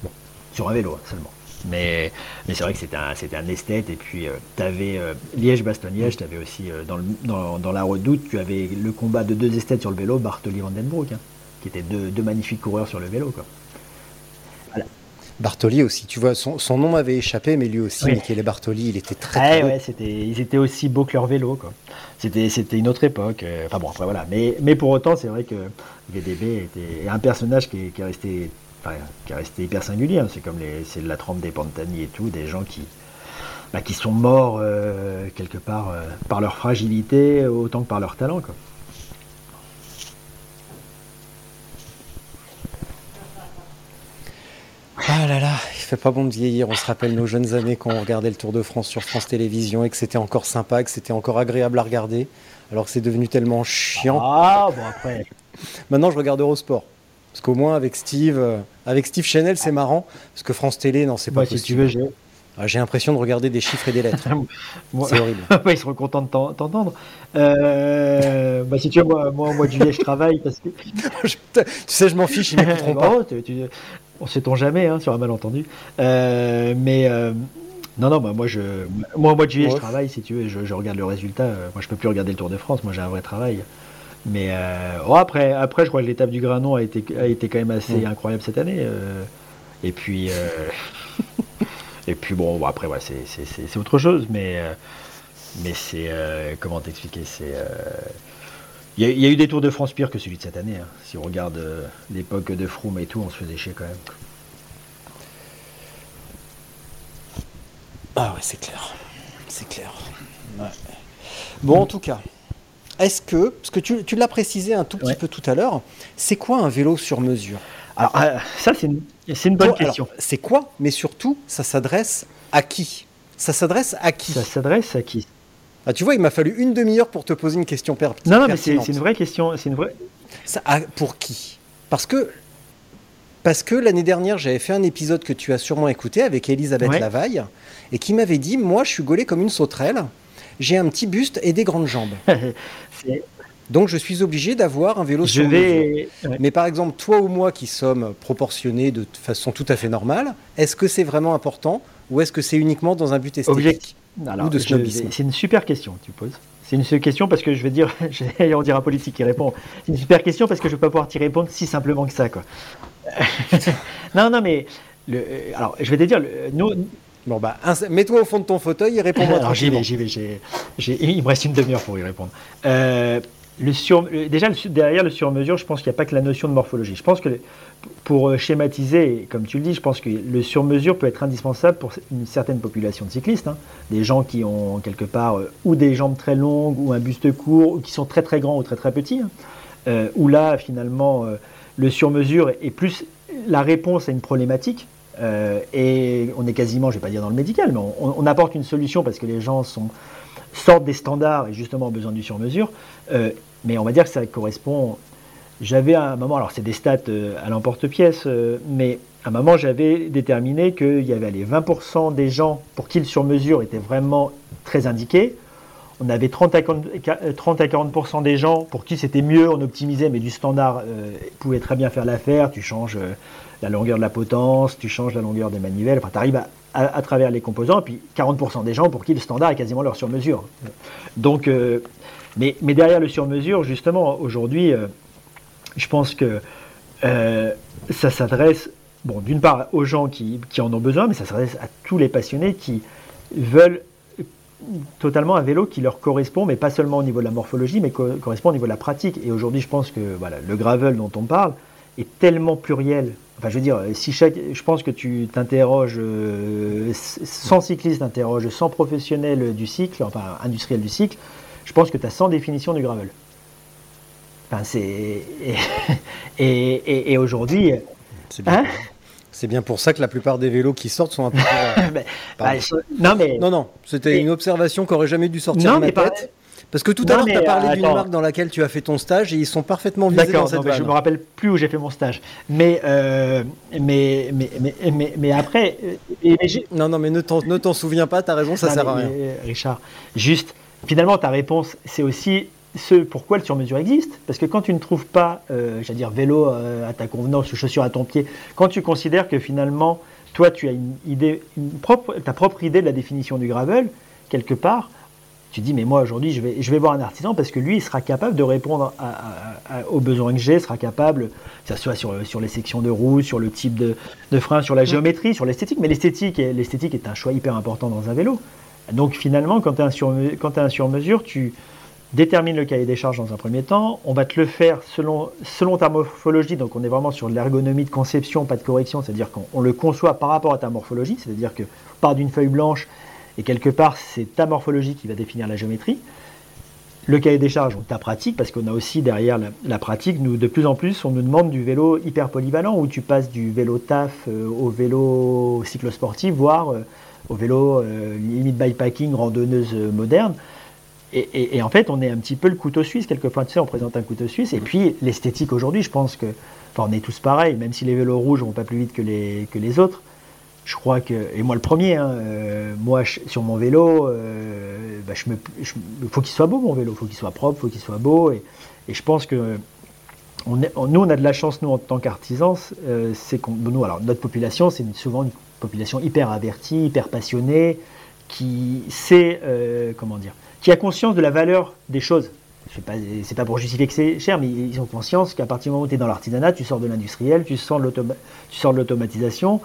sur un vélo hein, seulement. Mais, mais c'est vrai que c'était un, c'était un esthète et puis tu avais Liège-Bastogne-Liège, tu avais aussi euh, dans, le- dans, dans la redoute, tu avais le combat de deux esthètes sur le vélo, Bartoli Vandenbroek, hein, qui étaient deux, deux magnifiques coureurs sur le vélo. Quoi. Bartoli aussi, tu vois, son, son nom m'avait échappé, mais lui aussi, Oui. Michele Bartoli, il était très, très ouais, c'était, ils étaient aussi beaux que leur vélo. Quoi. C'était, c'était une autre époque. euh, Enfin bon, après voilà. Mais, mais pour autant, c'est vrai que VDB était un personnage qui est resté, enfin, qui est resté hyper singulier. hein. C'est comme les, c'est la trempe des Pantani et tout, des gens qui, bah, qui sont morts euh, quelque part euh, par leur fragilité autant que par leur talent. Quoi. Ah là là, il fait pas bon de vieillir. On se rappelle nos jeunes années quand on regardait le Tour de France sur France Télévisions et que c'était encore sympa, que c'était encore agréable à regarder, alors que c'est devenu tellement chiant. Ah bon après. Maintenant, je regarde Eurosport. Parce qu'au moins, avec Steve, euh, avec Steve Chanel, c'est marrant. Parce que France Télé, non, c'est pas Moi, si tu possible. veux, j'ai- Ah, J'ai l'impression de regarder des chiffres et des lettres. C'est horrible. Ouais, ils seront contents de t'en- t'entendre. Euh, bah, si tu veux, moi, moi, au mois de juillet, je travaille parce que. Je- tu sais, je m'en fiche, ils m'écouteront pas. Bon, tu- tu- on sait-on jamais hein, sur un malentendu. Euh, mais euh, non, non, bah, moi, je, moi, au mois de juillet, Ouais. je travaille, si tu veux, je, je regarde le résultat. Moi, je peux plus regarder le Tour de France, moi, j'ai un vrai travail. Mais euh, oh, après, après, je crois que l'étape du Granon a été, a été quand même assez Mm. incroyable cette année. euh, et puis, euh, et puis bon, bon, après, ouais, c'est, autre chose, mais, mais c'est comment t'expliquer, c'est il y, a- il y a eu des Tours de France pires que celui de cette année. hein. Si on regarde euh, l'époque de Froome et tout, on se faisait chier quand même. Ah ouais, c'est clair. C'est clair. Ouais. Bon, en tout cas, est-ce que, parce que tu, tu l'as précisé un tout petit Ouais. peu tout à l'heure, c'est quoi un vélo sur mesure? Alors, euh, ça, c'est une, bonne question. C'est quoi? Mais surtout, ça s'adresse à qui? Ça s'adresse à qui? Ça s'adresse à qui? Ah, Tu vois, il m'a fallu une demi-heure pour te poser une question per Non, non, mais c'est une vraie question. C'est une vraie. Ça, pour qui? Parce que, parce que l'année dernière, j'avais fait un épisode que tu as sûrement écouté avec Elisabeth Ouais. Lavaille et qui m'avait dit Moi, je suis gaulé comme une sauterelle, j'ai un petit buste et des grandes jambes. Donc, je suis obligé d'avoir un vélo Je sur mesure. vais. ouais. Mais par exemple, toi ou moi qui sommes proportionnés de façon tout à fait normale, est-ce que c'est vraiment important ou est-ce que c'est uniquement dans un but esthétique. Alors, ou de snobisme. C'est une super question que tu poses. C'est une super question parce que je vais dire, dire un politique qui répond. C'est une super question parce que je vais pas pouvoir t'y répondre si simplement que ça, quoi. non, non, mais le, euh, alors je vais te dire, nous, Bon, bah, mets-toi au fond de ton fauteuil et réponds-moi Alors j'y vais, j'y vais. il me reste une demi-heure pour y répondre. Euh, le sur, déjà, derrière le sur-mesure, je pense qu'il n'y a pas que la notion de morphologie. Je pense que, pour euh, schématiser, comme tu le dis, je pense que le sur-mesure peut être indispensable pour une certaine population de cyclistes. Hein. Des gens qui ont quelque part euh, ou des jambes très longues, ou un buste court, ou qui sont très très grands ou très très petits. Hein. Euh, où là, finalement, le sur-mesure est plus la réponse à une problématique. Et on est quasiment, je ne vais pas dire dans le médical, mais on, apporte une solution parce que les gens sortent des standards et justement ont besoin du sur-mesure. Mais on va dire que ça correspond. J'avais à un moment, alors c'est des stats euh, à l'emporte-pièce, euh, mais à un moment j'avais déterminé qu'il y avait les 20% des gens pour qui le sur-mesure était vraiment très indiqué. On avait 30 à 40%, des gens pour qui c'était mieux, on optimisait, mais du standard euh, pouvait très bien faire l'affaire. Tu changes la longueur de la potence, tu changes la longueur des manivelles, enfin tu arrives à, travers les composants, puis 40% des gens pour qui le standard est quasiment leur sur-mesure. Donc mais, derrière le sur-mesure, justement, aujourd'hui, euh, je pense que euh, ça s'adresse, bon, d'une part aux gens qui, en ont besoin, mais ça s'adresse à tous les passionnés qui veulent totalement un vélo qui leur correspond, mais pas seulement au niveau de la morphologie, mais correspond au niveau de la pratique. Et aujourd'hui, je pense que voilà, le gravel dont on parle est tellement pluriel. Enfin, je veux dire, si chaque, je pense que tu t'interroges, euh, sans cycliste t'interroges sans professionnel du cycle, enfin industriel du cycle, je pense que tu as 100 définitions du gravel. Enfin, c'est. Et, aujourd'hui. C'est bien. Hein? C'est bien pour ça que la plupart des vélos qui sortent sont un peu. Bah, non, mais. Non, non, c'était une observation qui aurait jamais dû sortir de ma tête. Parce que tout à l'heure, tu as parlé d'une marque dans laquelle tu as fait ton stage et ils sont parfaitement visés dans cette D'accord, je me rappelle plus où j'ai fait mon stage. Mais, euh, mais, mais, mais, mais, après. Euh, non, non, mais ne t'en souviens pas, tu as raison, ça sert à rien. Richard, juste, Finalement, ta réponse, c'est aussi ce pourquoi le sur-mesure existe. Parce que quand tu ne trouves pas, euh, j'allais dire, vélo euh, à ta convenance ou chaussures à ton pied, quand tu considères que finalement, toi, tu as une idée, propre, ta propre idée de la définition du gravel, quelque part, tu dis, mais moi aujourd'hui, je vais, je vais voir un artisan parce que lui, il sera capable de répondre aux besoins que j'ai, sera capable, que ce soit sur, sur les sections de roues, sur le type de, de frein, sur la géométrie, sur l'esthétique. Mais l'esthétique, l'esthétique est un choix hyper important dans un vélo. Donc finalement, quand tu as un sur-mesure, tu détermines le cahier des charges dans un premier temps. On va te le faire selon, selon ta morphologie. Donc on est vraiment sur l'ergonomie de conception, pas de correction. C'est-à-dire qu'on le conçoit par rapport à ta morphologie. C'est-à-dire que part d'une feuille blanche et quelque part, c'est ta morphologie qui va définir la géométrie. Le cahier des charges, ta pratique, parce qu'on a aussi derrière la, pratique, nous, de plus en plus, on nous demande du vélo hyper polyvalent, où tu passes du vélo taf euh, au vélo cyclosportif, voire euh, au vélo euh, limite bikepacking, randonneuse moderne. Et, en fait, on est un petit peu le couteau suisse. Quelquefois, tu sais, on présente un couteau suisse. Et puis, l'esthétique aujourd'hui, je pense que. Enfin, on est tous pareils, même si les vélos rouges vont pas plus vite que les autres. Je crois que. Et moi, le premier, hein, euh, moi, sur mon vélo, bah, je me, faut qu'il soit beau, mon vélo. faut qu'il soit propre, faut qu'il soit beau. Et, je pense que. Nous, on a de la chance, nous, en tant qu'artisans, c'est qu'on. Nous, alors, notre population, c'est souvent une population hyper avertie, hyper passionnée, qui sait, euh, comment dire, qui a conscience de la valeur des choses. C'est pas, pas pour justifier que c'est cher, mais ils ont conscience qu'à partir du moment où tu es dans l'artisanat, tu sors de l'industriel, tu sors de l'automatisation.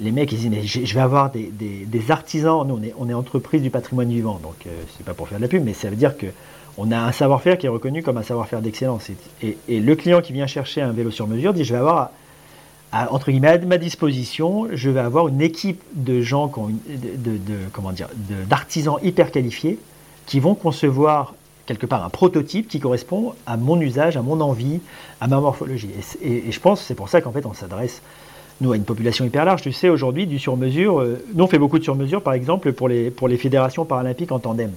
Les mecs, ils disent, je vais avoir des, artisans. Nous, on est, entreprise du patrimoine vivant, donc euh, c'est pas pour faire de la pub, mais ça veut dire que on a un savoir-faire qui est reconnu comme un savoir-faire d'excellence. Et, et, le client qui vient chercher un vélo sur mesure dit, je vais avoir entre guillemets, à ma disposition, je vais avoir une équipe de gens, de, comment dire, d'artisans hyper qualifiés qui vont concevoir quelque part un prototype qui correspond à mon usage, à mon envie, à ma morphologie. Et, je pense c'est pour ça qu'en fait on s'adresse nous à une population hyper large. Tu sais aujourd'hui du sur-mesure, euh, nous on fait beaucoup de sur-mesure par exemple pour les, pour les fédérations paralympiques en tandem.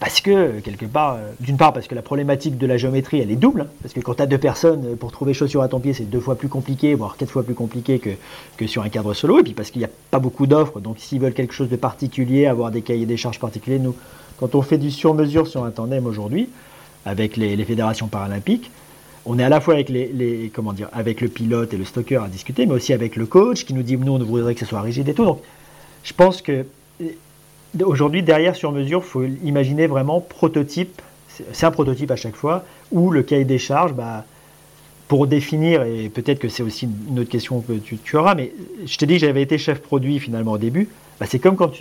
Parce que, quelque part, euh, d'une part, parce que la problématique de la géométrie, elle est double. Hein, parce que quand tu as deux personnes, euh, pour trouver chaussures à ton pied, c'est deux fois plus compliqué, voire quatre fois plus compliqué que, que sur un cadre solo. Et puis parce qu'il n'y a pas beaucoup d'offres. Donc s'ils veulent quelque chose de particulier, avoir des cahiers des charges particuliers, nous, quand on fait du sur-mesure sur un tandem aujourd'hui, avec les, fédérations paralympiques, on est à la fois avec, les, avec le pilote et le stocker à discuter, mais aussi avec le coach qui nous dit nous, on voudrait que ce soit rigide et tout. Je pense que Aujourd'hui, derrière sur mesure, il faut imaginer vraiment prototype. C'est un prototype à chaque fois, où le cahier des charges, bah, pour définir, et peut-être que c'est aussi une autre question que tu, auras, mais je t'ai dit que j'avais été chef produit finalement au début. Bah, c'est comme quand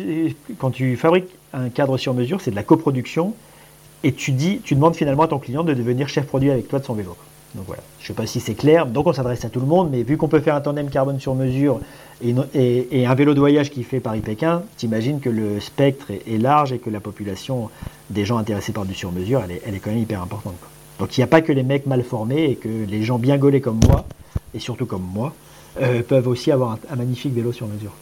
quand tu fabriques un cadre sur mesure, c'est de la coproduction. Et tu dis, tu demandes finalement à ton client de devenir chef produit avec toi de son vélo. Donc voilà, je ne sais pas si c'est clair. Donc on s'adresse à tout le monde, mais vu qu'on peut faire un tandem carbone sur mesure et, un vélo de voyage qui fait Paris-Pékin, t'imagines que le spectre est, large et que la population des gens intéressés par du sur mesure, elle est, elle est quand même hyper importante. Donc il n'y a pas que les mecs mal formés et que les gens bien gaulés comme moi, et surtout comme moi, euh, peuvent aussi avoir un, magnifique vélo sur mesure.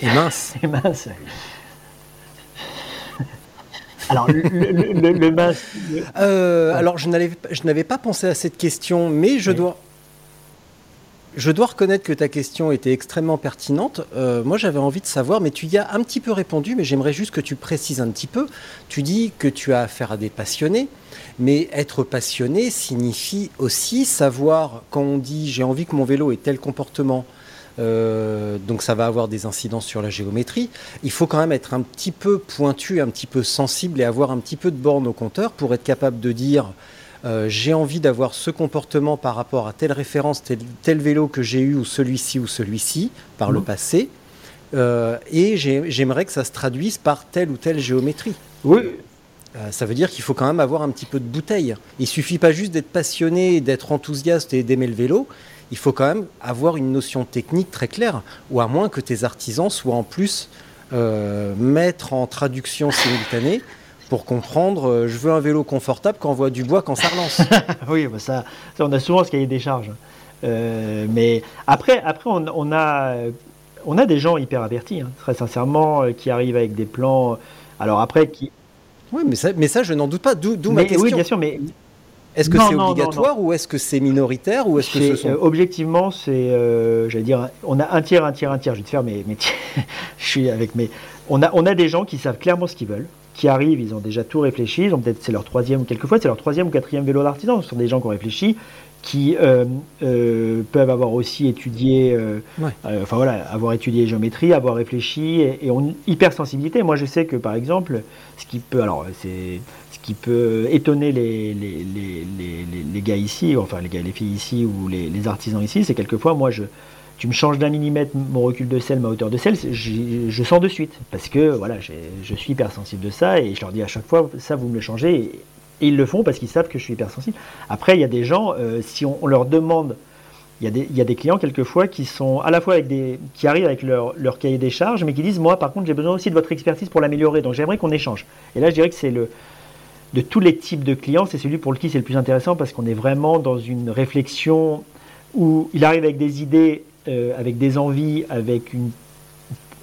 Et mince. et mince. Alors, le, mince. Euh, alors, je n'avais pas pensé à cette question, mais je dois. Je dois reconnaître que ta question était extrêmement pertinente. Euh, moi, j'avais envie de savoir, mais tu y as un petit peu répondu, mais j'aimerais juste que tu précises un petit peu. Tu dis que tu as affaire à des passionnés, mais être passionné signifie aussi savoir quand on dit j'ai envie que mon vélo ait tel comportement, euh, donc ça va avoir des incidences sur la géométrie. Il faut quand même être un petit peu pointu, un petit peu sensible et avoir un petit peu de borne au compteur pour être capable de dire euh, j'ai envie d'avoir ce comportement par rapport à telle référence, tel, vélo que j'ai eu, ou celui-ci, ou celui-ci, par le mmh. passé. Euh, et j'aimerais que ça se traduise par telle ou telle géométrie. Oui. Euh, ça veut dire qu'il faut quand même avoir un petit peu de bouteille. Il suffit pas juste d'être passionné, d'être enthousiaste et d'aimer le vélo. Il faut quand même avoir une notion technique très claire, ou à moins que tes artisans soient en plus mettre en traduction simultanée pour comprendre, euh, je veux un vélo confortable quand on voit du bois quand ça relance. oui, bah ça, on a souvent ce cahier des charges. Euh, mais après, après on, a, on a des gens hyper avertis, hein, très sincèrement, euh, qui arrivent avec des plans. Alors après, qui. Oui, mais ça, mais ça je n'en doute pas. D'où ma question. Oui, bien sûr, mais. Est-ce que c'est obligatoire ou est-ce que c'est minoritaire ou est-ce que ce sont... objectivement c'est j'allais dire on a un tiers un tiers un tiers je vais te faire mes, mes je suis avec mes on a on a des gens qui savent clairement ce qu'ils veulent qui arrivent, ils ont déjà tout réfléchi, ils ont peut-être c'est leur troisième, quelquefois c'est leur troisième ou quatrième vélo d'artisan. Ce sont des gens qui ont réfléchi, qui euh, euh, peuvent avoir aussi étudié, euh, enfin voilà, avoir étudié géométrie, avoir réfléchi et, ont une hypersensibilité. Moi, je sais que par exemple, ce qui peut, alors c'est ce qui peut étonner les, les, les, les, gars ici, enfin les gars, les filles ici ou les, artisans ici, c'est quelquefois moi je tu me changes d'un millimètre mon recul de sel, ma hauteur de sel, je, sens de suite. Parce que voilà, je suis hypersensible de ça et je leur dis à chaque fois, ça vous me le changez. Et, ils le font parce qu'ils savent que je suis hypersensible. Après, il y a des gens, euh, si on, leur demande, il y, a des, clients quelquefois qui sont à la fois avec des, qui arrivent avec leur, leur cahier des charges, mais qui disent, moi par contre, j'ai besoin aussi de votre expertise pour l'améliorer. Donc j'aimerais qu'on échange. Et là, je dirais que c'est le, de tous les types de clients, c'est celui pour lequel c'est le plus intéressant parce qu'on est vraiment dans une réflexion où il arrive avec des idées euh, avec des envies, avec une,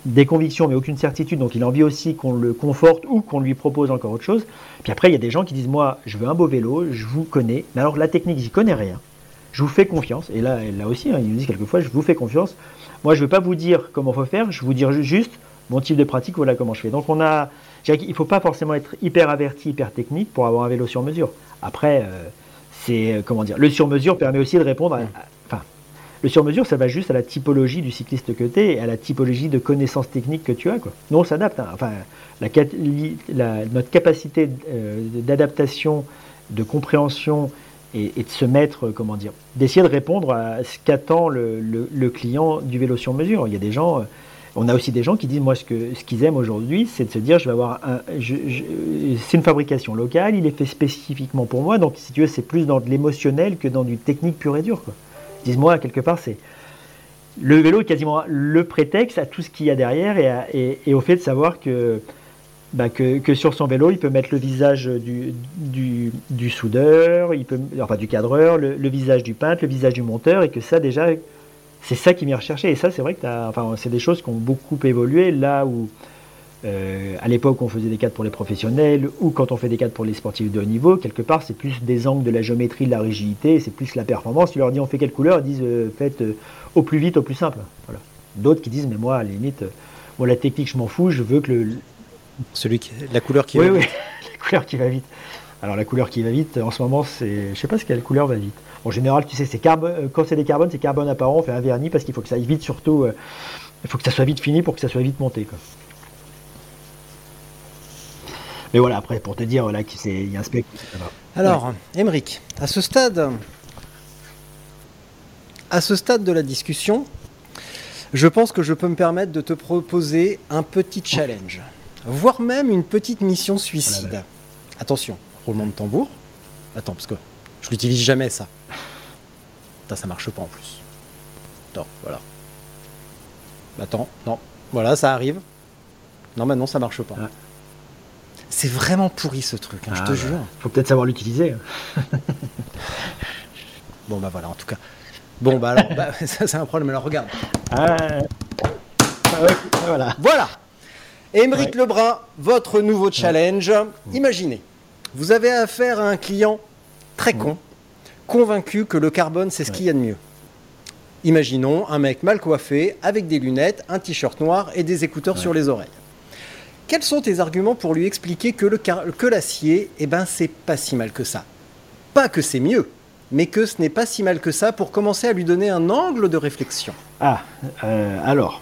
des convictions, mais aucune certitude. Donc il a envie aussi qu'on le conforte ou qu'on lui propose encore autre chose. Puis après, il y a des gens qui disent Moi, je veux un beau vélo, je vous connais, mais alors la technique, j'y connais rien. Je vous fais confiance. Et là, là aussi, hein, ils nous disent quelquefois Je vous fais confiance. Moi, je ne veux pas vous dire comment faut faire, je vous dire juste mon type de pratique, voilà comment je fais. Donc on a. Il ne faut pas forcément être hyper averti, hyper technique pour avoir un vélo sur mesure. Après, euh, c'est. Euh, comment dire Le sur mesure permet aussi de répondre à le sur-mesure, ça va juste à la typologie du cycliste que tu es à la typologie de connaissances techniques que tu as. Quoi. Nous, on s'adapte. Hein. Enfin, notre capacité euh, d'adaptation, de compréhension et, de se mettre, comment dire, d'essayer de répondre à ce qu'attend le, client du vélo sur mesure. Il y a des gens, euh, on a aussi des gens qui disent, moi, ce qu'ils ce qu'ils aiment aujourd'hui, c'est de se dire, je vais avoir c'est une fabrication locale, il est fait spécifiquement pour moi, donc si tu veux, c'est plus dans de l'émotionnel que dans du technique pur et dur. Dis-moi, quelque part, c'est. Le vélo est quasiment le prétexte à tout ce qu'il y a derrière et, au fait de savoir bah, que, que, sur son vélo, il peut mettre le visage du, du, soudeur, il peut, enfin du cadreur, le, visage du peintre, le visage du monteur, et que ça, déjà, c'est ça qui vient rechercher. Et ça, c'est vrai que enfin, c'est des choses qui ont beaucoup évolué là où euh, à l'époque, on faisait des cadres pour les professionnels ou quand on fait des cadres pour les sportifs de haut niveau, quelque part, c'est plus des angles de la géométrie, de la rigidité, c'est plus la performance. Tu leur dis on fait quelle couleur Ils disent euh, faites euh, au plus vite, au plus simple. Voilà. D'autres qui disent mais moi, à la limite, moi la technique, je m'en fous, je veux que le. Celui qui, la couleur qui va vite. Oui, la couleur qui va vite. Alors la couleur qui va vite, en ce moment, c'est, je sais pas ce quelle couleur va vite. En général, tu sais, c'est carbone, quand c'est des carbones, c'est carbone apparent, on fait un vernis parce qu'il faut que ça aille vite, surtout, il faut que ça soit vite fini pour que ça soit vite monté. Quoi. Mais voilà, après, pour te dire voilà, qu'il y a un spectre. Alors, ouais. à ce stade, à ce stade de la discussion, je pense que je peux me permettre de te proposer un petit challenge. voire même une petite mission suicide. Voilà. Attention, roulement de tambour. Attends, parce que je l'utilise jamais ça. Putain, ça marche pas en plus. Attends, voilà. Attends, non. Voilà, ça arrive. Non, maintenant ça marche pas. Ah. C'est vraiment pourri ce truc, hein, je Ah, te bah, jure. Faut peut-être savoir l'utiliser. Bon bah voilà, en tout cas. Bon bah alors, bah, ça c'est un problème. Alors regarde. Ah, ah ouais, voilà. Voilà. Émeric Ouais. Lebrun, votre nouveau challenge. Imaginez, vous avez affaire à un client très con, convaincu que le carbone c'est ce qu'il y a de mieux. Imaginons un mec mal coiffé, avec des lunettes, un t-shirt noir et des écouteurs sur les oreilles. Quels sont tes arguments pour lui expliquer que le car- que l'acier, eh ben c'est pas si mal que ça? Pas que c'est mieux, mais que ce n'est pas si mal que ça pour commencer à lui donner un angle de réflexion. Ah, euh, alors.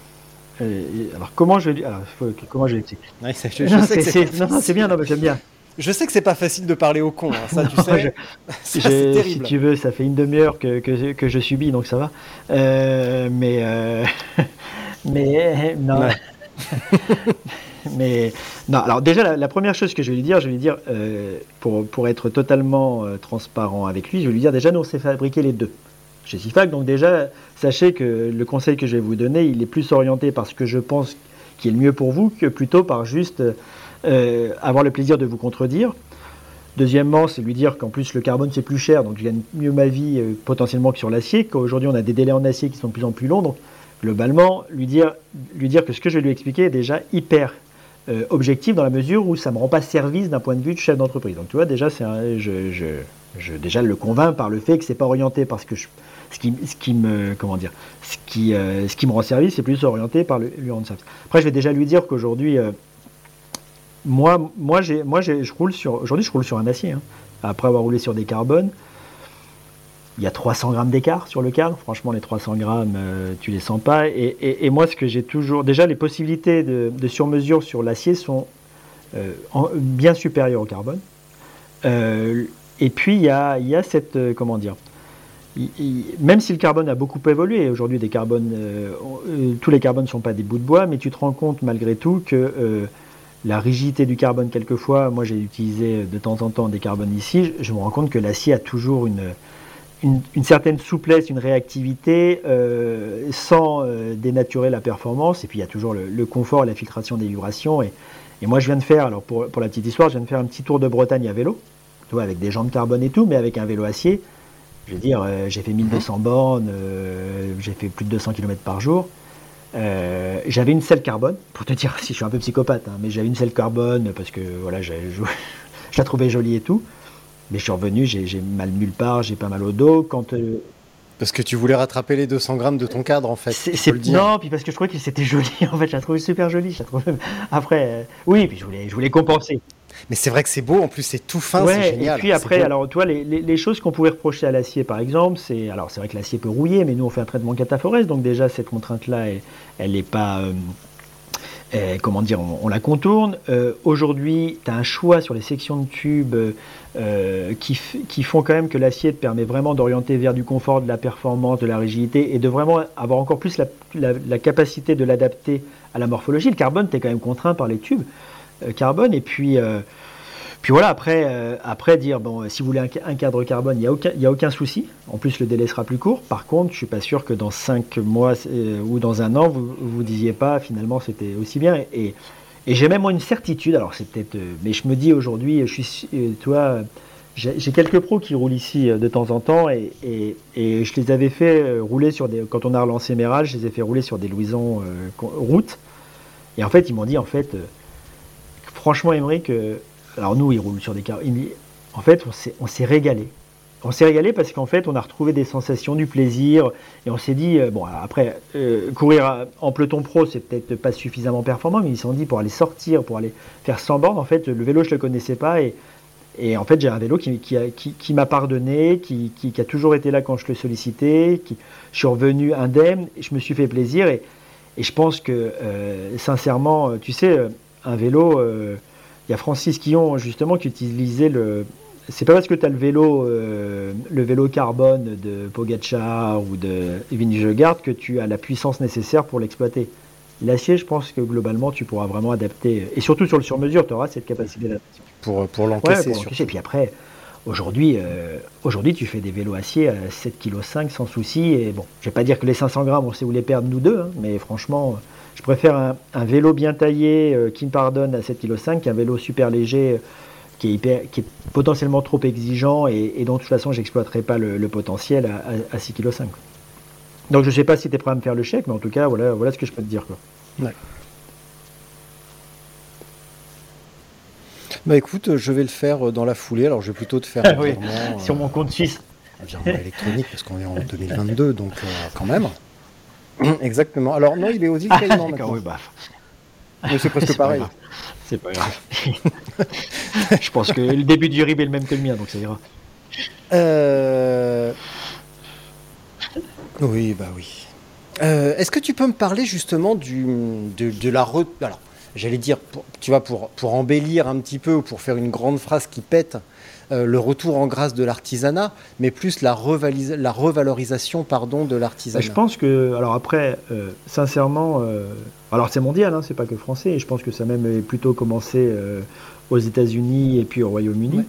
euh, alors comment je alors, faut que- comment je l'explique Ouais, c'est- bien, non, mais j'aime bien. Je sais que c'est pas facile de parler au con, hein, ça tu sais. je- Ça, J'ai- si terrible. tu veux, ça fait une demi-heure que, que, que je subis, donc ça va. Euh, mais, mais non. Ouais. mais. Alors déjà, la, première chose que je vais lui dire, je vais lui dire, euh, pour, pour être totalement euh, transparent avec lui, je vais lui dire déjà, nous on s'est fabriqué les deux chez CIFAC. Donc déjà, sachez que le conseil que je vais vous donner, il est plus orienté par ce que je pense qui est le mieux pour vous que plutôt par juste euh, avoir le plaisir de vous contredire. Deuxièmement, c'est lui dire qu'en plus le carbone c'est plus cher, donc je gagne mieux ma vie potentiellement que sur l'acier, qu'aujourd'hui on a des délais en acier qui sont de plus en plus longs, donc globalement, lui dire, lui dire que ce que je vais lui expliquer est déjà hyper euh, objectif dans la mesure où ça ne me rend pas service d'un point de vue de chef d'entreprise. Donc tu vois, déjà, je, je, déjà le convainc par le fait que c'est pas orienté parce que je, ce qui, ce qui me comment dire, ce qui, euh, ce qui me rend service, c'est plus orienté par le, lui rendre service. Après, je vais déjà lui dire qu'aujourd'hui, euh, moi, moi, moi, je roule sur, aujourd'hui, je roule sur un acier. hein. Après avoir roulé sur des carbones, il y a 300 grammes d'écart sur le cadre. Franchement, les 300 grammes, euh, tu les sens pas. Et, moi, ce que j'ai toujours, déjà, les possibilités de, de sur-mesure sur l'acier sont euh, en- bien supérieures au carbone. Euh, et puis, il y a, y a cette, euh, comment dire, même si le carbone a beaucoup évolué, aujourd'hui, tous les carbones ne sont pas des bouts de bois, mais tu te rends compte malgré tout que la rigidité du carbone, quelquefois, moi j'ai utilisé de temps en temps des carbones ici, je me rends compte que l'acier a toujours une, une, une certaine souplesse, une réactivité, euh, sans euh, dénaturer la performance. Et puis il y a toujours le, le confort et la filtration des vibrations. Et, et moi je viens de faire, alors pour, pour la petite histoire, je viens de faire un petit tour de Bretagne à vélo, tu vois, avec des jantes carbone et tout, mais avec un vélo acier. Je veux dire, euh, j'ai fait 1200 bornes, euh, j'ai fait plus de 200 km par jour. J'avais une selle carbone, pour te dire si je suis un peu psychopathe, hein, mais j'avais une selle carbone parce que voilà, j'ai- je, je la trouvais jolie et tout. Mais je suis revenu, j'ai mal nulle part, j'ai pas mal au dos. Quand euh, Parce que tu voulais rattraper les 200 grammes de ton cadre en fait. c'est faut c'est- le dire. non, puis parce que je trouvais que c'était joli. En fait, je la trouvais super jolie. Je la trouvais... Après, euh, oui, puis je voulais, je voulais compenser. Mais c'est vrai que c'est beau, en plus c'est tout fin, Ouais, c'est génial. Et puis après, alors, tu vois, les, les- les choses qu'on pouvait reprocher à l'acier, par exemple, c'est. Alors, c'est vrai que l'acier peut rouiller, mais nous, on fait un traitement cataphorèse, donc déjà, cette contrainte-là, elle- elle n'est pas. euh, euh, comment dire, on, on la contourne. Euh, Aujourd'hui, tu as un choix sur les sections de tubes euh, qui, qui font quand même que l'acier te permet vraiment d'orienter vers du confort, de la performance, de la rigidité et de vraiment avoir encore plus la, capacité de l'adapter à la morphologie. Le carbone, tu es quand même contraint par les tubes euh, carbone. Et puis, euh, puis voilà, après, après dire, bon, si vous voulez un, ca- un cadre carbone, il n'y a, aucun- a aucun souci. En plus, le délai sera plus court. Par contre, je suis pas sûr que dans 5 mois ou dans un an, vous vous disiez pas, finalement, c'était aussi bien. Et- et j'ai même une certitude, alors c'est peut-être. euh, mais je me dis aujourd'hui, je suis. euh, tu vois, j'ai quelques pros qui roulent ici euh, de temps en temps et, et- et je les avais fait euh, rouler sur des. Quand on a relancé mes rages, je les ai fait rouler sur des louisons euh, route. Et en fait, ils m'ont dit, en fait, euh, franchement, Émeric, euh, alors nous, ils roulent sur des car. ils me disent, En fait, on s'est régalé. On s'est régalé parce qu'en fait, on a retrouvé des sensations, du plaisir, et on s'est dit, euh, bon, après, euh, courir en peloton pro, c'est peut-être pas suffisamment performant, mais ils se sont dit, pour aller sortir, pour aller faire 100 bornes, en fait, le vélo, je le connaissais pas, et, en fait, j'ai un vélo qui, m'a pardonné, qui, a toujours été là quand je le sollicitais, qui, je suis revenu indemne, je me suis fait plaisir, et, je pense que, euh, sincèrement, tu sais, un vélo, il y a Francis Quillon, justement, qui utilisait le. C'est pas parce que tu as le vélo, euh, le vélo carbone de Pogacar ou de Vingegaard que tu as la puissance nécessaire pour l'exploiter. L'acier, je pense que globalement, tu pourras vraiment adapter. Et surtout sur le sur-mesure, tu auras cette capacité d'adaptation. Pour, pour l'encaisser. encaisser. Puis après, aujourd'hui, euh, aujourd'hui, tu fais des vélos acier à 7,5 kg sans souci. Et bon, je vais pas dire que les 500 grammes, on sait où les perdre nous deux, hein, mais franchement, je préfère un, un vélo bien taillé euh, qui me pardonne à 7,5 kg qu'un vélo super léger euh, qui est, hyper, qui est potentiellement trop exigeant et, et dont de toute façon, j'exploiterai pas le, le potentiel à, à, à 6,5 kg. Donc je sais pas si tu es prêt à me faire le chèque, mais en tout cas, voilà, voilà ce que je peux te dire. Quoi. Bah écoute, je vais le faire euh, dans la foulée. Alors je vais plutôt te faire un Oui, virement, Sur euh, mon compte suisse. un virement électronique parce qu'on est en 2022, donc euh, quand même. Exactement. Alors non, il est aux îles Caïmans D'accord, maintenant. oui, bah, Mais c'est presque pareil. C'est pas grave. je pense que le début du RIB est le même que le mien, donc ça ira. Euh, Oui, bah oui. Euh, Est-ce que tu peux me parler justement du, de, de la... re- Alors, j'allais dire, pour- tu vois, pour, pour embellir un petit peu ou pour faire une grande phrase qui pète, le retour en grâce de l'artisanat, mais plus la, revalorisation pardon, de l'artisanat. Je pense que, alors après, euh, sincèrement, euh, alors c'est mondial, hein, c'est pas que français, et je pense que ça même plutôt commencé euh, aux États-Unis et puis au Royaume-Uni. Ouais.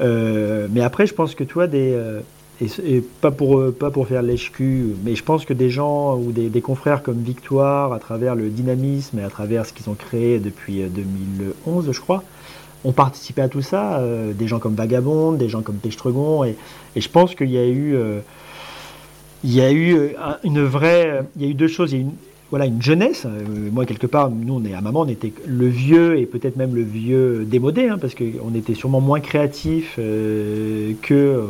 Euh, mais après, je pense que toi, des, euh, et, et pas pour euh, pas pour faire lèche-cul, mais je pense que des gens ou des, des confrères comme Victoire, à travers le dynamisme et à travers ce qu'ils ont créé depuis euh, 2011, je crois, ont participé à tout ça. euh, des gens comme Vagabond, des gens comme Techtregon, et, je pense qu'il y a eu euh, il y a eu euh, un- une vraie, il y a eu deux choses. Il y a eu une, voilà, une jeunesse. Moi, quelque part, nous, on est à maman, on était le vieux et peut-être même le vieux démodé, hein, parce qu'on était sûrement moins créatif euh, que,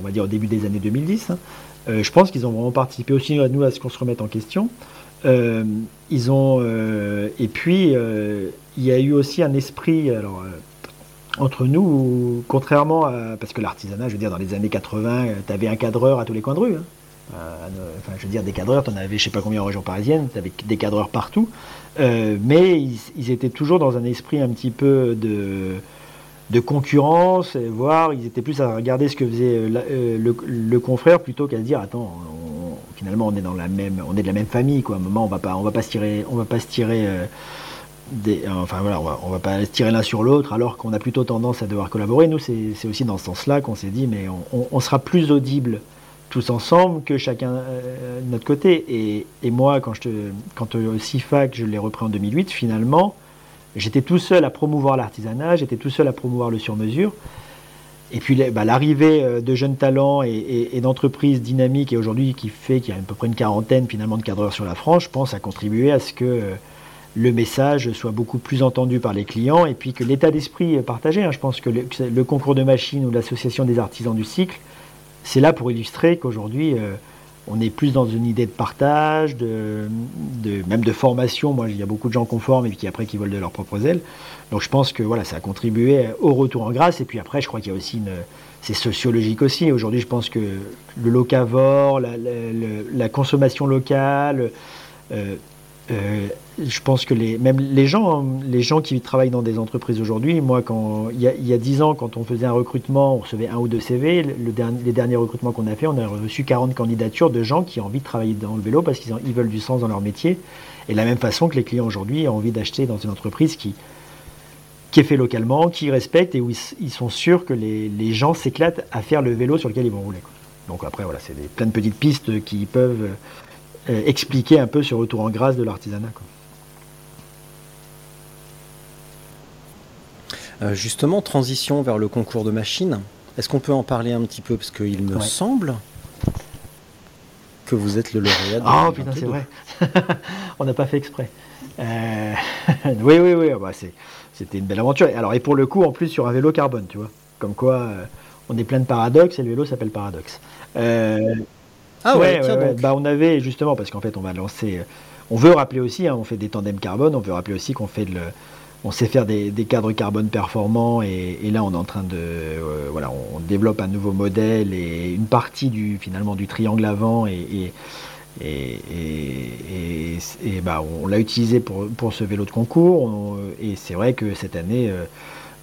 on va dire, au début des années 2010. hein. Je pense qu'ils ont vraiment participé aussi à nous à ce qu'on se remette en question. Ils ont, et puis, il y a eu aussi un esprit, alors. Entre nous, contrairement à. Parce que l'artisanat, je veux dire, dans les années 80, tu avais un cadreur à tous les coins de rue. hein. Euh, enfin, je veux dire, des cadreurs, tu en avais je sais pas combien en région parisienne, tu avais des cadreurs partout. Euh, mais ils, étaient toujours dans un esprit un petit peu de, de concurrence, voire ils étaient plus à regarder ce que faisait euh, le, confrère plutôt qu'à se dire attends, finalement on est dans la même, on est de la même famille quoi. À un moment on va on va pas se tirer. Euh, enfin voilà, on va, on va pas tirer l'un sur l'autre alors qu'on a plutôt tendance à devoir collaborer. Nous, c'est aussi dans ce sens-là qu'on s'est dit, mais on, sera plus audible tous ensemble que chacun euh, de notre côté. Et, moi, quand, je te, quand SIFAC, je l'ai repris en 2008, finalement, j'étais tout seul à promouvoir l'artisanat, j'étais tout seul à promouvoir le sur-mesure. Et puis bah, l'arrivée euh, de jeunes talents et, d'entreprises dynamiques, et aujourd'hui qui fait qu'il y a à peu près une quarantaine finalement de cadreurs sur la France, je pense, a contribué à ce que le message soit beaucoup plus entendu par les clients et puis que l'état d'esprit est partagé. hein. Je pense que le, concours de machines ou l'association des artisans du cycle, c'est là pour illustrer qu'aujourd'hui, euh, on est plus dans une idée de partage, même de formation. Moi, il y a beaucoup de gens qu'on forme et qui après qui volent de leurs propres ailes. Donc je pense que voilà, ça a contribué au retour en grâce. Et puis après, je crois qu'il y a aussi une. C'est sociologique aussi. Aujourd'hui, je pense que le locavore, la consommation locale, euh, euh, je pense que même les gens, les gens qui travaillent dans des entreprises aujourd'hui, moi, quand il y a- 10 ans, quand on faisait un recrutement, on recevait un ou deux CV. Les derniers recrutements qu'on a fait, on a reçu 40 candidatures de gens qui ont envie de travailler dans le vélo parce qu'ils veulent du sens dans leur métier. Et de la même façon que les clients aujourd'hui ont envie d'acheter dans une entreprise qui, est fait localement, qui respecte et où ils, sont sûrs que les, gens s'éclatent à faire le vélo sur lequel ils vont rouler. Donc après, voilà, c'est plein de petites pistes qui peuvent expliquer un peu ce retour en grâce de l'artisanat. Euh, justement, transition vers le concours de machines. Est-ce qu'on peut en parler un petit peu? Parce qu'il me Ouais. semble que vous êtes le lauréat. de Ah putain, 2022. c'est vrai. On n'a pas fait exprès. Euh, oui, oui, oui. bah, C'était une belle aventure. Et Alors, et pour le coup, en plus, sur un vélo carbone, tu vois. Comme quoi, euh, on est plein de paradoxes et le vélo s'appelle Paradoxe. Euh, Ah ouais, ouais, tiens ouais, ouais. donc. Bah, on avait justement, parce qu'en fait, on va lancer. euh, On veut rappeler aussi, hein, on fait des tandems carbone, on veut rappeler aussi qu'on fait le. On sait faire des, des cadres carbone performants et, et là on est en train de euh, voilà on, on développe un nouveau modèle et une partie du finalement du triangle avant et, et, et, et- et- et, bah, on l'a utilisé pour, pour ce vélo de concours On- et c'est vrai que cette année euh,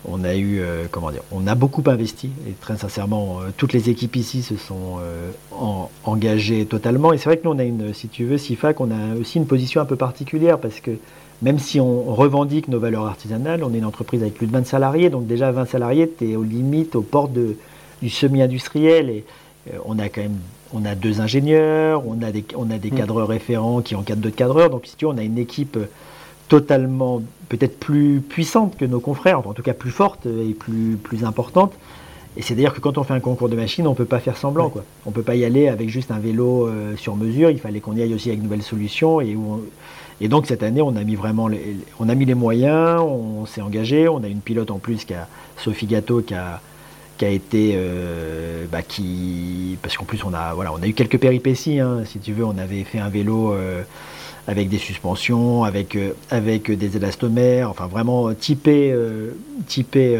on a eu, comment dire, on a beaucoup investi et très sincèrement, toutes les équipes ici se sont engagées totalement. Et c'est vrai que nous, on a une, si tu veux, SIFAC, on a aussi une position un peu particulière parce que même si on revendique nos valeurs artisanales, on est une entreprise avec plus de 20 salariés, donc déjà 20 salariés, tu es aux limites, aux portes du semi-industriel. Et euh, on a quand même on a deux ingénieurs, on a des, on a des mm. cadreurs référents qui encadrent d'autres cadreurs. Donc, si tu veux, on a une équipe totalement, peut-être plus puissante que nos confrères, en tout cas plus forte et plus, plus importante. Et c'est d'ailleurs que quand on fait un concours de machines, on ne peut pas faire semblant. Quoi. On ne peut pas y aller avec juste un vélo euh, sur mesure. Il fallait qu'on y aille aussi avec de nouvelles solutions. Et où et donc cette année, on a mis vraiment les, on a mis les moyens, on s'est engagé, on a une pilote en plus qui a Sophie Gâteau qui a, qui a été euh, bah, qui parce qu'en plus on a voilà on a eu quelques péripéties hein, si tu veux on avait fait un vélo euh, avec des suspensions avec euh, avec des élastomères enfin vraiment typé typé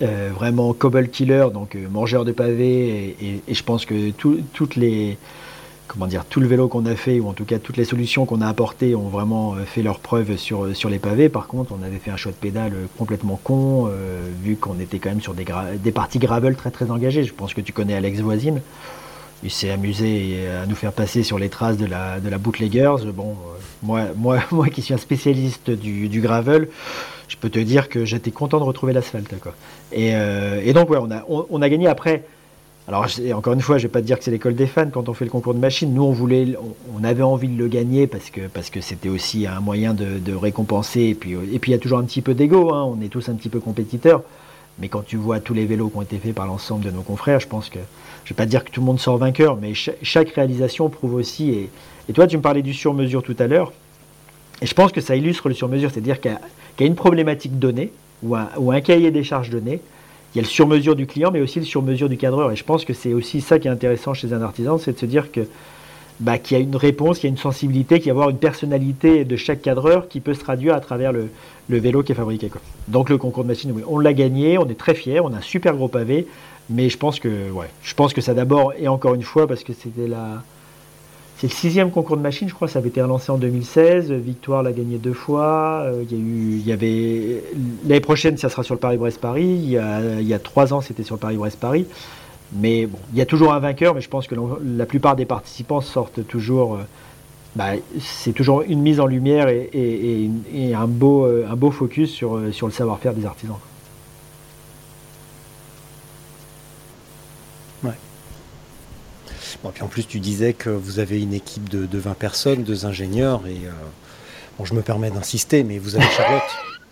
vraiment cobble killer donc mangeur de pavés et, je pense que toutes les comment dire, tout le vélo qu'on a fait, ou en tout cas toutes les solutions qu'on a apportées, ont vraiment euh, fait leur preuve sur, euh, sur les pavés. Par contre, on avait fait un choix de pédale euh, complètement con, vu qu'on était quand même sur des, des parties gravel très très engagées. Je pense que tu connais Alex Voisine. Il s'est amusé à nous faire passer sur les traces de la, de la Bootleggers. Bon, moi, moi, moi qui suis un spécialiste du, du gravel, je peux te dire que j'étais content de retrouver l'asphalte. Et, et, donc, ouais, on a, on a gagné après. Alors, encore une fois, je ne vais pas te dire que c'est l'école des fans quand on fait le concours de machines. Nous, on voulait, on avait envie de le gagner parce que parce que c'était aussi un moyen de, récompenser. Et puis, et puis, il y a toujours un petit peu d'ego. Hein. On est tous un petit peu compétiteurs. Mais quand tu vois tous les vélos qui ont été faits par l'ensemble de nos confrères, je pense que, je ne vais pas dire que tout le monde sort vainqueur, mais chaque, réalisation prouve aussi. Et, toi, tu me parlais du sur-mesure tout à l'heure. Et je pense que ça illustre le sur-mesure, c'est-à-dire qu'il y, a une problématique donnée ou un, cahier des charges donné il y a le sur-mesure du client, mais aussi le sur-mesure du cadreur. Et je pense que c'est aussi ça qui est intéressant chez un artisan, c'est de se dire que bah, qu'il y a une réponse, qu'il y a une sensibilité, qu'il y a avoir une personnalité de chaque cadreur qui peut se traduire à travers le, vélo qui est fabriqué. Donc le concours de machine, oui, on l'a gagné, on est très fiers, on a un super gros pavé, mais je pense que, ouais, je pense que ça d'abord, et encore une fois, parce que c'était la, c'est le sixième concours de machine, je crois, ça avait été relancé en 2016. Victoire l'a gagné deux fois. Euh, il y a eu, il y avait l'année prochaine, ça sera sur le Paris-Brest-Paris. Il, il, y a trois ans, c'était sur le Paris-Brest-Paris. Mais bon, il y a toujours un vainqueur, mais je pense que la plupart des participants sortent toujours. Euh, bah, c'est toujours une mise en lumière et, un, beau, euh, un beau focus sur, sur le savoir-faire des artisans. Bon, puis en plus, tu disais que vous avez une équipe de, 20 personnes, deux ingénieurs, et euh, bon, je me permets d'insister, mais vous avez Charlotte.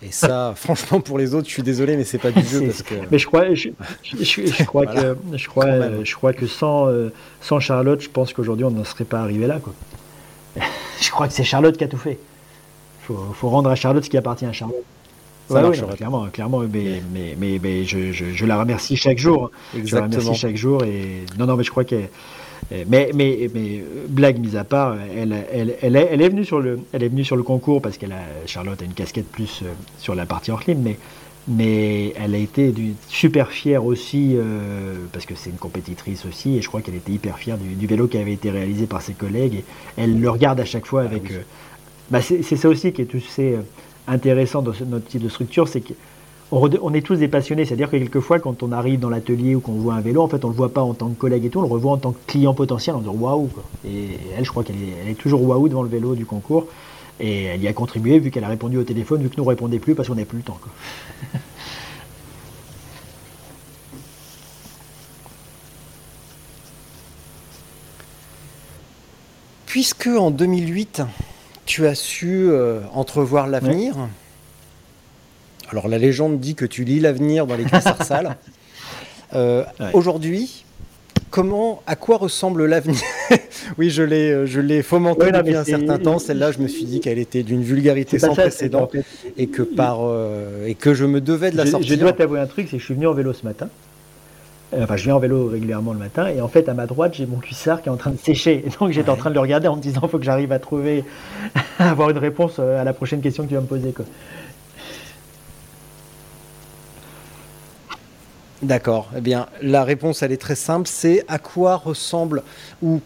Et ça, franchement, pour les autres, je suis désolé, mais c'est pas du jeu parce que. Mais je crois, je, crois que, je crois, je crois que sans, euh, sans Charlotte, je pense qu'aujourd'hui, on n'en serait pas arrivé là, quoi. je crois que c'est Charlotte qui a tout fait. Il faut, rendre à Charlotte ce qui appartient à Charlotte. Ça oui, clairement, clairement, mais, mais, mais, je, je, la remercie chaque jour. Exactement. Je la remercie chaque jour et non, non, mais je crois que euh, mais, mais, mais blague mise à part, elle, elle, elle, est, elle, est venue sur le, elle est venue sur le concours parce qu'elle a, Charlotte a une casquette plus euh, sur la partie hors mais, mais elle a été super fière aussi, euh, parce que c'est une compétitrice aussi, et je crois qu'elle était hyper fière du, vélo qui avait été réalisé par ses collègues, et elle le regarde à chaque fois avec... Ah bah c'est ça aussi qui est tout, intéressant dans notre type de structure, c'est que on, est tous des passionnés, c'est-à-dire que quelquefois, quand on arrive dans l'atelier ou qu'on voit un vélo, en fait, on ne le voit pas en tant que collègue et tout, on le revoit en tant que client potentiel en disant waouh. Et elle, je crois qu'elle est, toujours waouh devant le vélo du concours. Et elle y a contribué vu qu'elle a répondu au téléphone, vu que nous ne répondait plus parce qu'on n'avait plus le temps. Puisque en 2008, tu as su euh, entrevoir l'avenir, alors la légende dit que tu lis l'avenir dans les sales. Euh, aujourd'hui, comment, à quoi ressemble l'avenir? Oui, je l'ai, euh, je l'ai fomenté depuis un certain temps. Celle-là, je me suis dit qu'elle était d'une vulgarité sans précédent et que par euh, et que je me devais de la sortir. Je dois t'avouer un truc, c'est que je suis venu en vélo ce matin. Enfin, je viens en vélo régulièrement le matin et en fait, à ma droite, j'ai mon cuissard qui est en train de sécher. Et donc, j'étais en train de le regarder en me disant, il faut que j'arrive à trouver, à avoir une réponse à la prochaine question que tu vas me poser. Quoi. D'accord. Eh bien, la réponse, elle est très simple. C'est à quoi ressemble, ou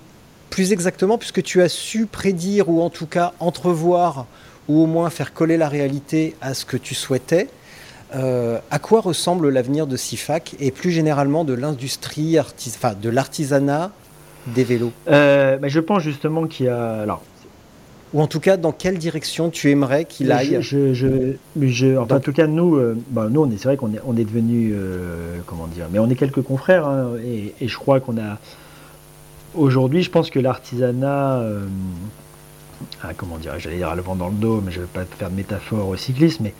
plus exactement, puisque tu as su prédire, ou en tout cas entrevoir, ou au moins faire coller la réalité à ce que tu souhaitais, euh, à quoi ressemble l'avenir de SIFAC et plus généralement de l'industrie, enfin, de l'artisanat des vélos? Euh, Je pense justement qu'il y a. Alors, ou en tout cas, dans quelle direction tu aimerais qu'il aille? je, je, En tout cas, nous, euh, bah, nous c'est vrai qu'on est, on est devenu, comment dire, mais on est quelques confrères, hein, et, et, je crois qu'on a, aujourd'hui, je pense que l'artisanat, ah, comment dire, j'allais dire à le vent dans le dos, mais je ne vais pas faire de métaphore au cyclisme, mais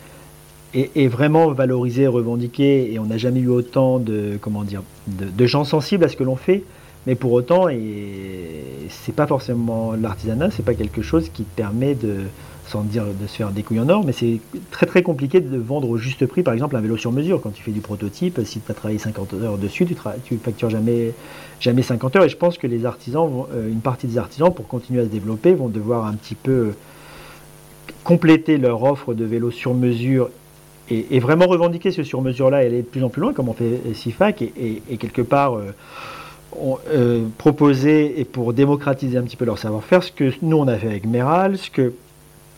est, vraiment valorisé, revendiqué, et on n'a jamais eu autant de, comment dire, de, gens sensibles à ce que l'on fait. Mais pour autant, c'est pas forcément l'artisanat, c'est pas quelque chose qui permet de, sans dire de se faire des couilles en or, mais c'est très très compliqué de vendre au juste prix, par exemple, un vélo sur mesure. Quand tu fais du prototype, si tu as travaillé 50 heures dessus, tu, tu factures jamais, jamais 50 heures. Et je pense que les artisans, euh, une partie des artisans, pour continuer à se développer, vont devoir un petit peu compléter leur offre de vélos sur mesure et, vraiment revendiquer ce sur-mesure-là et aller de plus en plus loin, comme on fait SIFAC, et, quelque part euh, euh, proposer, et pour démocratiser un petit peu leur savoir-faire, ce que nous on a fait avec Meral, ce que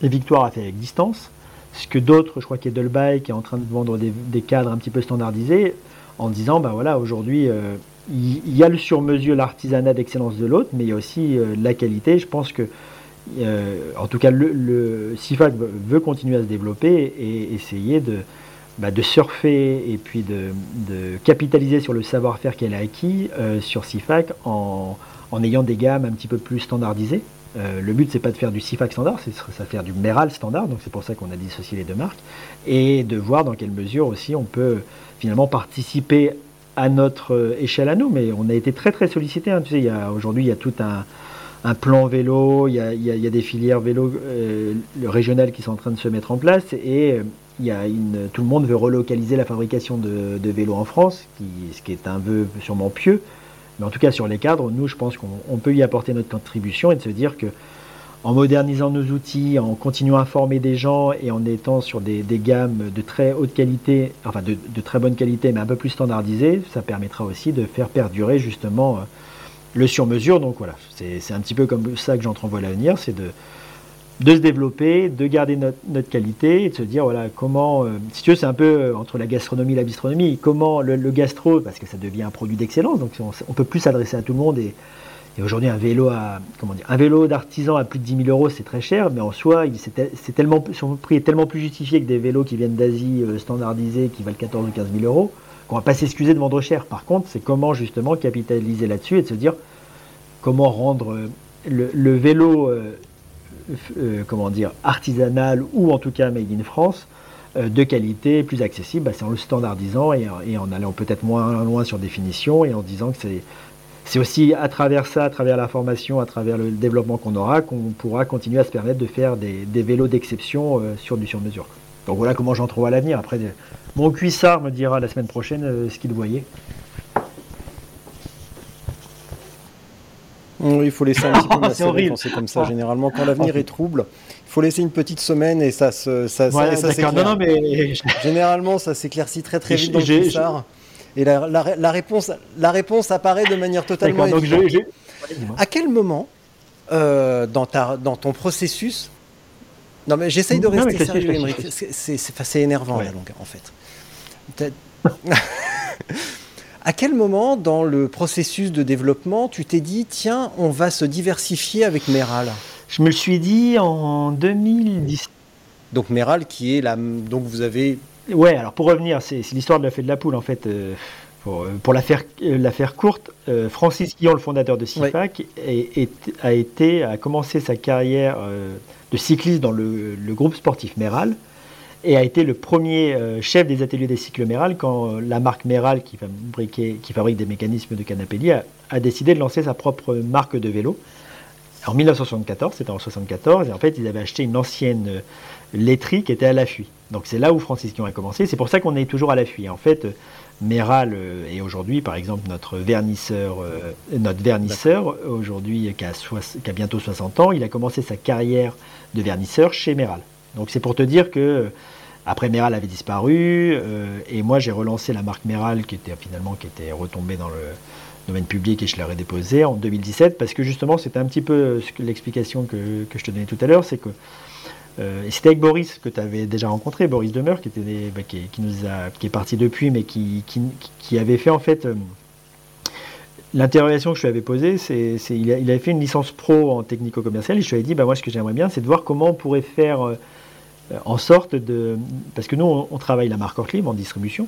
Victoire a fait avec Distance, ce que d'autres, je crois qu'il y a qui est en train de vendre des, cadres un petit peu standardisés, en disant, ben voilà, aujourd'hui, euh, il y, a le sur-mesure, l'artisanat d'excellence de l'autre, mais il y a aussi la qualité. Je pense que euh, en tout cas, le, CIFAC veut continuer à se développer et essayer de, bah, surfer et puis de, capitaliser sur le savoir-faire qu'elle a acquis euh, sur CIFAC en, ayant des gammes un petit peu plus standardisées. Euh, le but, c'est pas de faire du CIFAC standard, c'est de faire du Meral standard, donc c'est pour ça qu'on a dissocié les deux marques, et de voir dans quelle mesure aussi on peut finalement participer à notre échelle à nous. Mais on a été très très sollicité. Hein. Aujourd'hui, il y a tout un, un plan vélo, il y a, des filières vélo euh, régionales qui sont en train de se mettre en place et euh, tout le monde veut relocaliser la fabrication de, vélos en France, ce qui est un vœu sûrement pieux. Mais en tout cas, sur les cadres, nous, je pense qu'on peut y apporter notre contribution et de se dire que en modernisant nos outils, en continuant à former des gens et en étant sur des, gammes de très haute qualité, enfin de, de, très bonne qualité, mais un peu plus standardisées, ça permettra aussi de faire perdurer justement euh, le sur-mesure. Donc voilà, c'est un petit peu comme ça que j'entrevois l'avenir, c'est de, se développer, de garder notre, qualité et de se dire voilà comment, euh, si tu veux, c'est un peu euh, entre la gastronomie et la bistronomie, comment le, gastro, parce que ça devient un produit d'excellence, donc on, peut plus s'adresser à tout le monde et, aujourd'hui un vélo à comment dire, un vélo d'artisan à plus de 10 000 euros c'est très cher, mais en soi c'est tellement son prix est tellement plus justifié que des vélos qui viennent d'Asie euh, standardisés qui valent 14 ou 15 000 euros qu'on va pas s'excuser de vendre cher. Par contre, c'est comment justement capitaliser là-dessus et de se dire comment rendre euh, le, vélo, euh, euh, comment dire, artisanal ou en tout cas made in France de qualité, plus accessible, bah, c'est en le standardisant et, en allant peut-être moins loin sur définition et en disant que c'est aussi à travers ça, à travers la formation, à travers le développement qu'on aura, qu'on pourra continuer à se permettre de faire des, vélos d'exception sur du sur-mesure. Donc voilà comment j'en trouve à l'avenir. Après, mon cuissard me dira la semaine prochaine euh, ce qu'il voyait. il faut laisser un petit peu macérer quand c'est comme ça. Généralement, quand l'avenir est trouble, il faut laisser une petite semaine et ça se, ça, non, mais... Généralement, ça s'éclaircit très très vite dans le cuissard. Et la, réponse, la réponse apparaît de manière totalement évidente. à quel moment, euh, dans, ta, dans ton processus, non, mais j'essaye de rester sérieux, C'est énervant la longueur, en fait. à quel moment, dans le processus de développement, tu t'es dit, tiens, on va se diversifier avec Meral? Je me le suis dit en 2010. Donc Meral, qui est la... Donc vous avez... Ouais, alors pour revenir, c'est l'histoire de la fête de la poule, en fait. Euh, pour, euh, pour euh, la faire courte, Francis Guillon, le fondateur de CIFAC, a, été, a commencé sa carrière de cycliste dans le, groupe sportif Méral et a été le premier euh, chef des ateliers des cycles Méral quand euh, la marque Méral, qui, qui fabrique des mécanismes de canapélie, a, décidé de lancer sa propre marque de vélo. En 1974, c'était en 1974, et en fait, ils avaient acheté une ancienne euh, laiterie qui était à l'affût. Donc c'est là où Francis Guillon a commencé. C'est pour ça qu'on est toujours à l'affût. En fait, Méral est aujourd'hui, par exemple, notre vernisseur, notre vernisseur aujourd'hui qui, qui a, bientôt 60 ans. Il a commencé sa carrière de vernisseur chez Méral. Donc c'est pour te dire que après Méral avait disparu euh, et moi j'ai relancé la marque Méral qui était finalement qui était retombée dans le domaine public et je l'ai redéposée en 2017 parce que justement c'était un petit peu l'explication que, que, je te donnais tout à l'heure, c'est que et c'était avec Boris que tu avais déjà rencontré, Boris Demeur, qui, était bah, qui, nous a, est parti depuis, mais qui, qui, avait fait en fait L'interrogation que je lui avais posée, c'est il, il, avait fait une licence pro en technico-commercial et je lui avais dit, bah, moi ce que j'aimerais bien, c'est de voir comment on pourrait faire euh, en sorte de... Parce que nous, on, travaille la marque Ortlieb en distribution.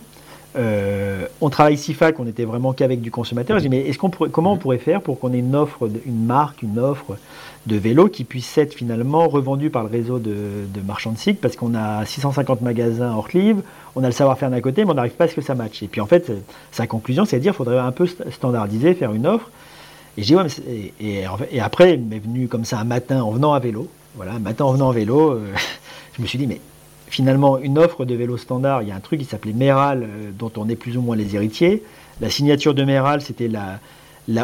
Euh, on travaille SIFAC, on était vraiment qu'avec du consommateur. J'ai dit, mais est-ce qu'on pourrait, comment on pourrait faire pour qu'on ait une offre, une marque, une offre de vélo qui puisse être finalement revendue par le réseau de, marchands de cycle Parce qu'on a 650 magasins hors livre, on a le savoir-faire d'un côté, mais on n'arrive pas à ce que ça matche. Et puis en fait, sa conclusion, c'est de dire qu'il faudrait un peu standardiser, faire une offre. Et je dis, ouais, mais et, et, après, il m'est venu comme ça un matin en venant à vélo. Voilà, un matin en venant à vélo, euh, je me suis dit, mais finalement une offre de vélo standard. Il y a un truc qui s'appelait Méral, euh, dont on est plus ou moins les héritiers. La signature de Méral, c'était la,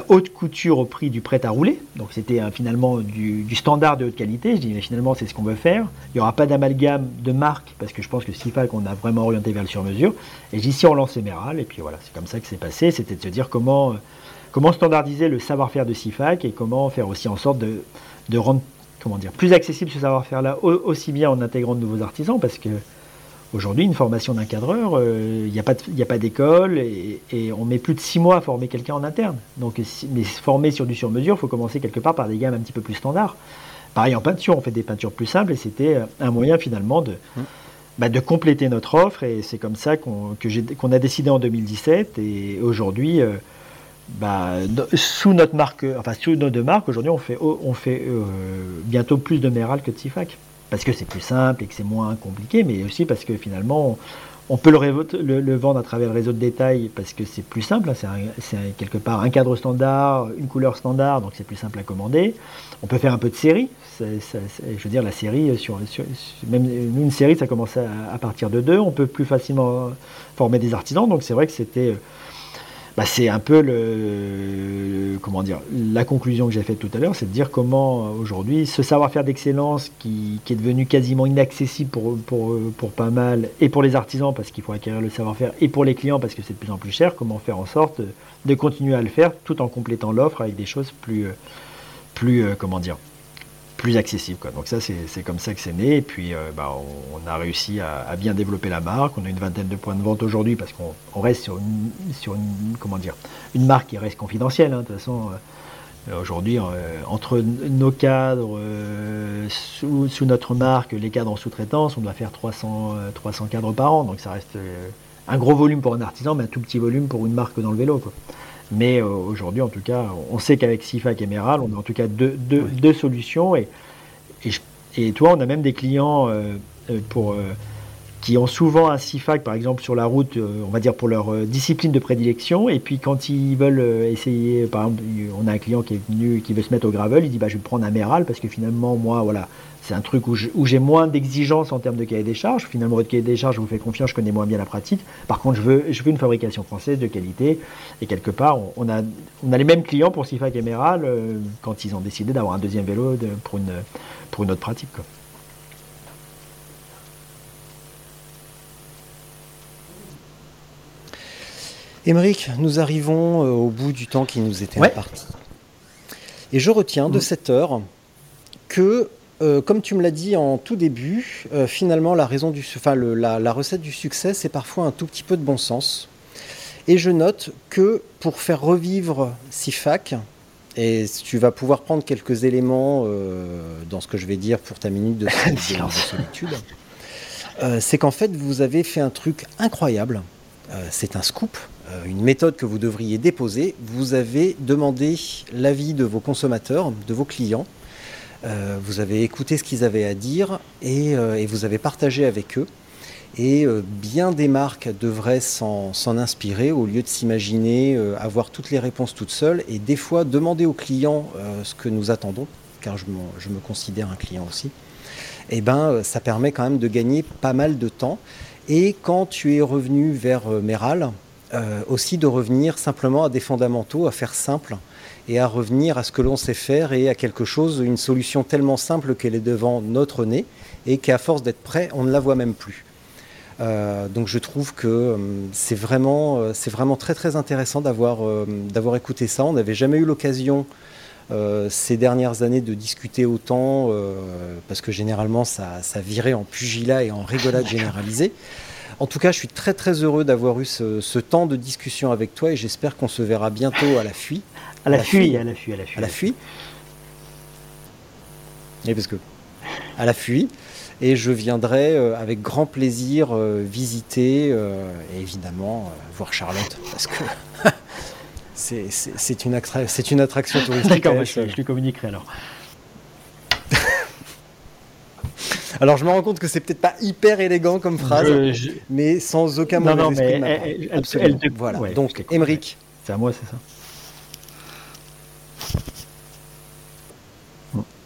haute couture au prix du prêt à rouler. Donc c'était finalement du, standard de haute qualité. Je dis, mais finalement, c'est ce qu'on veut faire. Il n'y aura pas d'amalgame de marque, parce que je pense que Sifa qu'on a vraiment orienté vers le sur-mesure. Et dis, si on lançait Méral, et puis voilà, c'est comme ça que c'est passé. C'était de se dire comment, comment standardiser le savoir-faire de SIFAC et comment faire aussi en sorte de, de rendre comment dire, plus accessible ce savoir-faire-là, aussi bien en intégrant de nouveaux artisans, parce que aujourd'hui, une formation d'un cadreur, il n'y a pas d'école et, on met plus de six mois à former quelqu'un en interne. Donc, mais former sur du sur-mesure, il faut commencer quelque part par des gammes un petit peu plus standards. Pareil en peinture, on fait des peintures plus simples et c'était un moyen finalement de, mmh. bah, de compléter notre offre et c'est comme ça qu'on a décidé en 2017 et aujourd'hui. Euh, bah, sous notre marque, enfin sous nos deux marques, aujourd'hui on fait, fait euh, bientôt plus de Méral que de Sifac. Parce que c'est plus simple et que c'est moins compliqué, mais aussi parce que finalement on peut le, vendre à travers le réseau de détail parce que c'est plus simple. Hein. c'est quelque part un cadre standard, une couleur standard, donc c'est plus simple à commander. On peut faire un peu de série. je veux dire, la série, sur, même une série, ça commence à, partir de deux. On peut plus facilement former des artisans. Donc c'est vrai que c'était bah, c'est un peu comment la conclusion que j'ai faite tout à l'heure, c'est de dire comment aujourd'hui ce savoir-faire d'excellence qui, est devenu quasiment inaccessible pour, pas mal, et pour les artisans parce qu'il faut acquérir le savoir-faire, et pour les clients parce que c'est de plus en plus cher, comment faire en sorte de continuer à le faire tout en complétant l'offre avec des choses plus, plus comment dire, plus accessible. Quoi. Donc ça, c'est comme ça que c'est né. Et puis, euh, bah, on, a réussi à, bien développer la marque. On a une vingtaine de points de vente aujourd'hui parce qu'on reste sur une, comment dire, une marque qui reste confidentielle. Hein. De toute façon, euh, aujourd'hui, euh, entre nos cadres, sous, sous, notre marque, les cadres en sous-traitance, on doit faire 300, 300 cadres par an. Donc ça reste un gros volume pour un artisan, mais un tout petit volume pour une marque dans le vélo. Mais euh, aujourd'hui, en tout cas, on sait qu'avec SIFAC et Meral, on a en tout cas deux, deux, solutions. Et, et, et, toi, on a même des clients euh, euh, pour, qui ont souvent un CIFAC, par exemple, sur la route, on va dire pour leur discipline de prédilection. Et puis quand ils veulent essayer, par exemple, on a un client qui est venu, qui veut se mettre au gravel, il dit bah, je vais prendre un Meral parce que finalement, moi, voilà, c'est un truc où j'ai moins d'exigences en termes de cahier des charges. Finalement, votre cahier des charges, je vous fais confiance, je connais moins bien la pratique. Par contre, je veux, je veux une fabrication française de qualité. Et quelque part, on, a, on a les mêmes clients pour Sifa Emerald euh, quand ils ont décidé d'avoir un deuxième vélo pour, une, pour une autre pratique. Émeric, nous arrivons euh, au bout du temps qui nous était imparti. Et je retiens de mm. cette heure que euh, comme tu me l'as dit en tout début, euh, finalement, la, raison du, enfin, la, recette du succès, c'est parfois un tout petit peu de bon sens. Et je note que pour faire revivre SIFAC, et tu vas pouvoir prendre quelques éléments euh, dans ce que je vais dire pour ta minute de, solitude, c'est qu'en fait, vous avez fait un truc incroyable. c'est un scoop, une méthode que vous devriez déposer. Vous avez demandé l'avis de vos consommateurs, de vos clients euh, vous avez écouté ce qu'ils avaient à dire et, euh, vous avez partagé avec eux. Et euh, bien des marques devraient s'en inspirer au lieu de s'imaginer avoir toutes les réponses toutes seules et des fois demander aux clients ce que nous attendons, car je, me considère un client aussi. Et eh ben, ça permet quand même de gagner pas mal de temps. Et quand tu es revenu vers Meral, aussi de revenir simplement à des fondamentaux, à faire simple et à revenir à ce que l'on sait faire et à quelque chose, une solution tellement simple qu'elle est devant notre nez et qu'à force d'être prêt, on ne la voit même plus. Euh, donc je trouve que euh, c'est vraiment, euh, vraiment très très intéressant d'avoir, d'avoir écouté ça. On n'avait jamais eu l'occasion ces dernières années de discuter autant, parce que généralement ça virait en pugilat et en rigolade généralisée. En tout cas, je suis très très heureux d'avoir eu ce, temps de discussion avec toi et j'espère qu'on se verra bientôt à la fuite. À la, fuite, à la fuite, à la fuite. À la fuite. Et parce que à la fuite. Et je viendrai euh, avec grand plaisir euh, visiter euh, et évidemment voir Charlotte parce que c'est une, une, attraction touristique. D'accord, je, je lui communiquerai alors. Alors je me rends compte que c'est peut-être pas hyper élégant comme phrase, mais sans aucun mauvais non, non, esprit mais Absolument. voilà. Donc, Émeric. C'est à moi, c'est ça.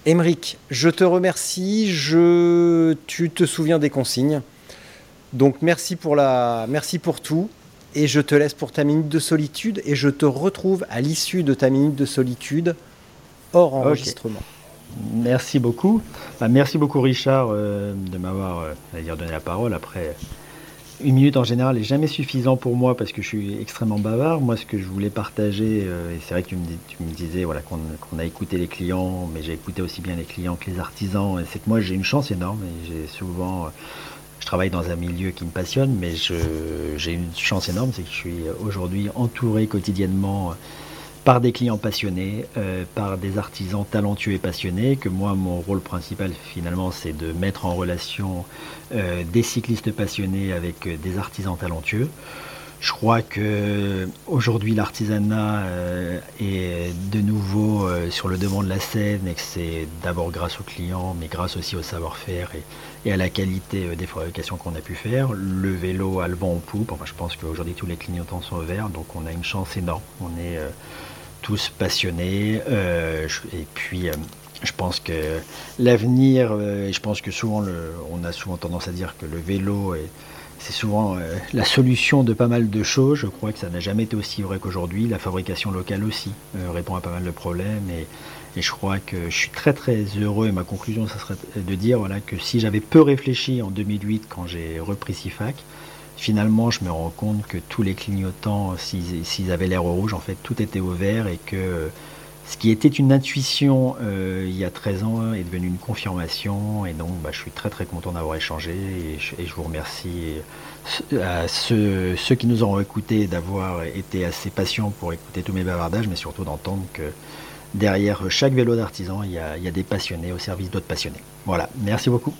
Émeric, je te remercie. Je... Tu te souviens des consignes. Donc merci pour, la... merci pour tout. Et je te laisse pour ta minute de solitude. Et je te retrouve à l'issue de ta minute de solitude hors enregistrement. Merci beaucoup. Bah, merci beaucoup Richard euh, de m'avoir euh, donné la parole. Après, une minute en général n'est jamais suffisant pour moi parce que je suis extrêmement bavard. Moi, ce que je voulais partager, euh, et c'est vrai que tu me, disais voilà, qu'on a écouté les clients, mais j'ai écouté aussi bien les clients que les artisans. C'est que moi, j'ai une chance énorme souvent. Je travaille dans un milieu qui me passionne, mais j'ai une chance énorme, c'est que je suis aujourd'hui entouré quotidiennement par des clients passionnés, euh, par des artisans talentueux et passionnés, que moi, mon rôle principal, finalement, c'est de mettre en relation euh, des cyclistes passionnés avec euh, des artisans talentueux. Je crois que aujourd'hui l'artisanat est de nouveau sur le devant de la scène et que c'est d'abord grâce aux clients, mais grâce aussi au savoir-faire et, à la qualité des fabrications qu'on a pu faire. Le vélo a le vent en poupe. Enfin, je pense qu'aujourd'hui tous les clignotants sont au vert, donc on a une chance énorme. On est tous passionnés. Euh, et puis, euh, je pense que l'avenir, euh, je pense que souvent, on a souvent tendance à dire que le vélo est c'est souvent la solution de pas mal de choses. Je crois que ça n'a jamais été aussi vrai qu'aujourd'hui. La fabrication locale aussi répond à pas mal de problèmes. Et, je crois que je suis très très heureux. Et ma conclusion, ça serait de dire voilà, que si j'avais peu réfléchi en 2008 quand j'ai repris SIFAC, finalement, je me rends compte que tous les clignotants, s'ils avaient l'air au rouge, en fait, tout était au vert et que ce qui était une intuition euh, il y a 13 ans est devenu une confirmation. Et donc, bah, je suis très très content d'avoir échangé et je, vous remercie à ceux, qui nous ont écoutés d'avoir été assez patients pour écouter tous mes bavardages, mais surtout d'entendre que derrière chaque vélo d'artisan, il y a des passionnés au service d'autres passionnés. Voilà, merci beaucoup.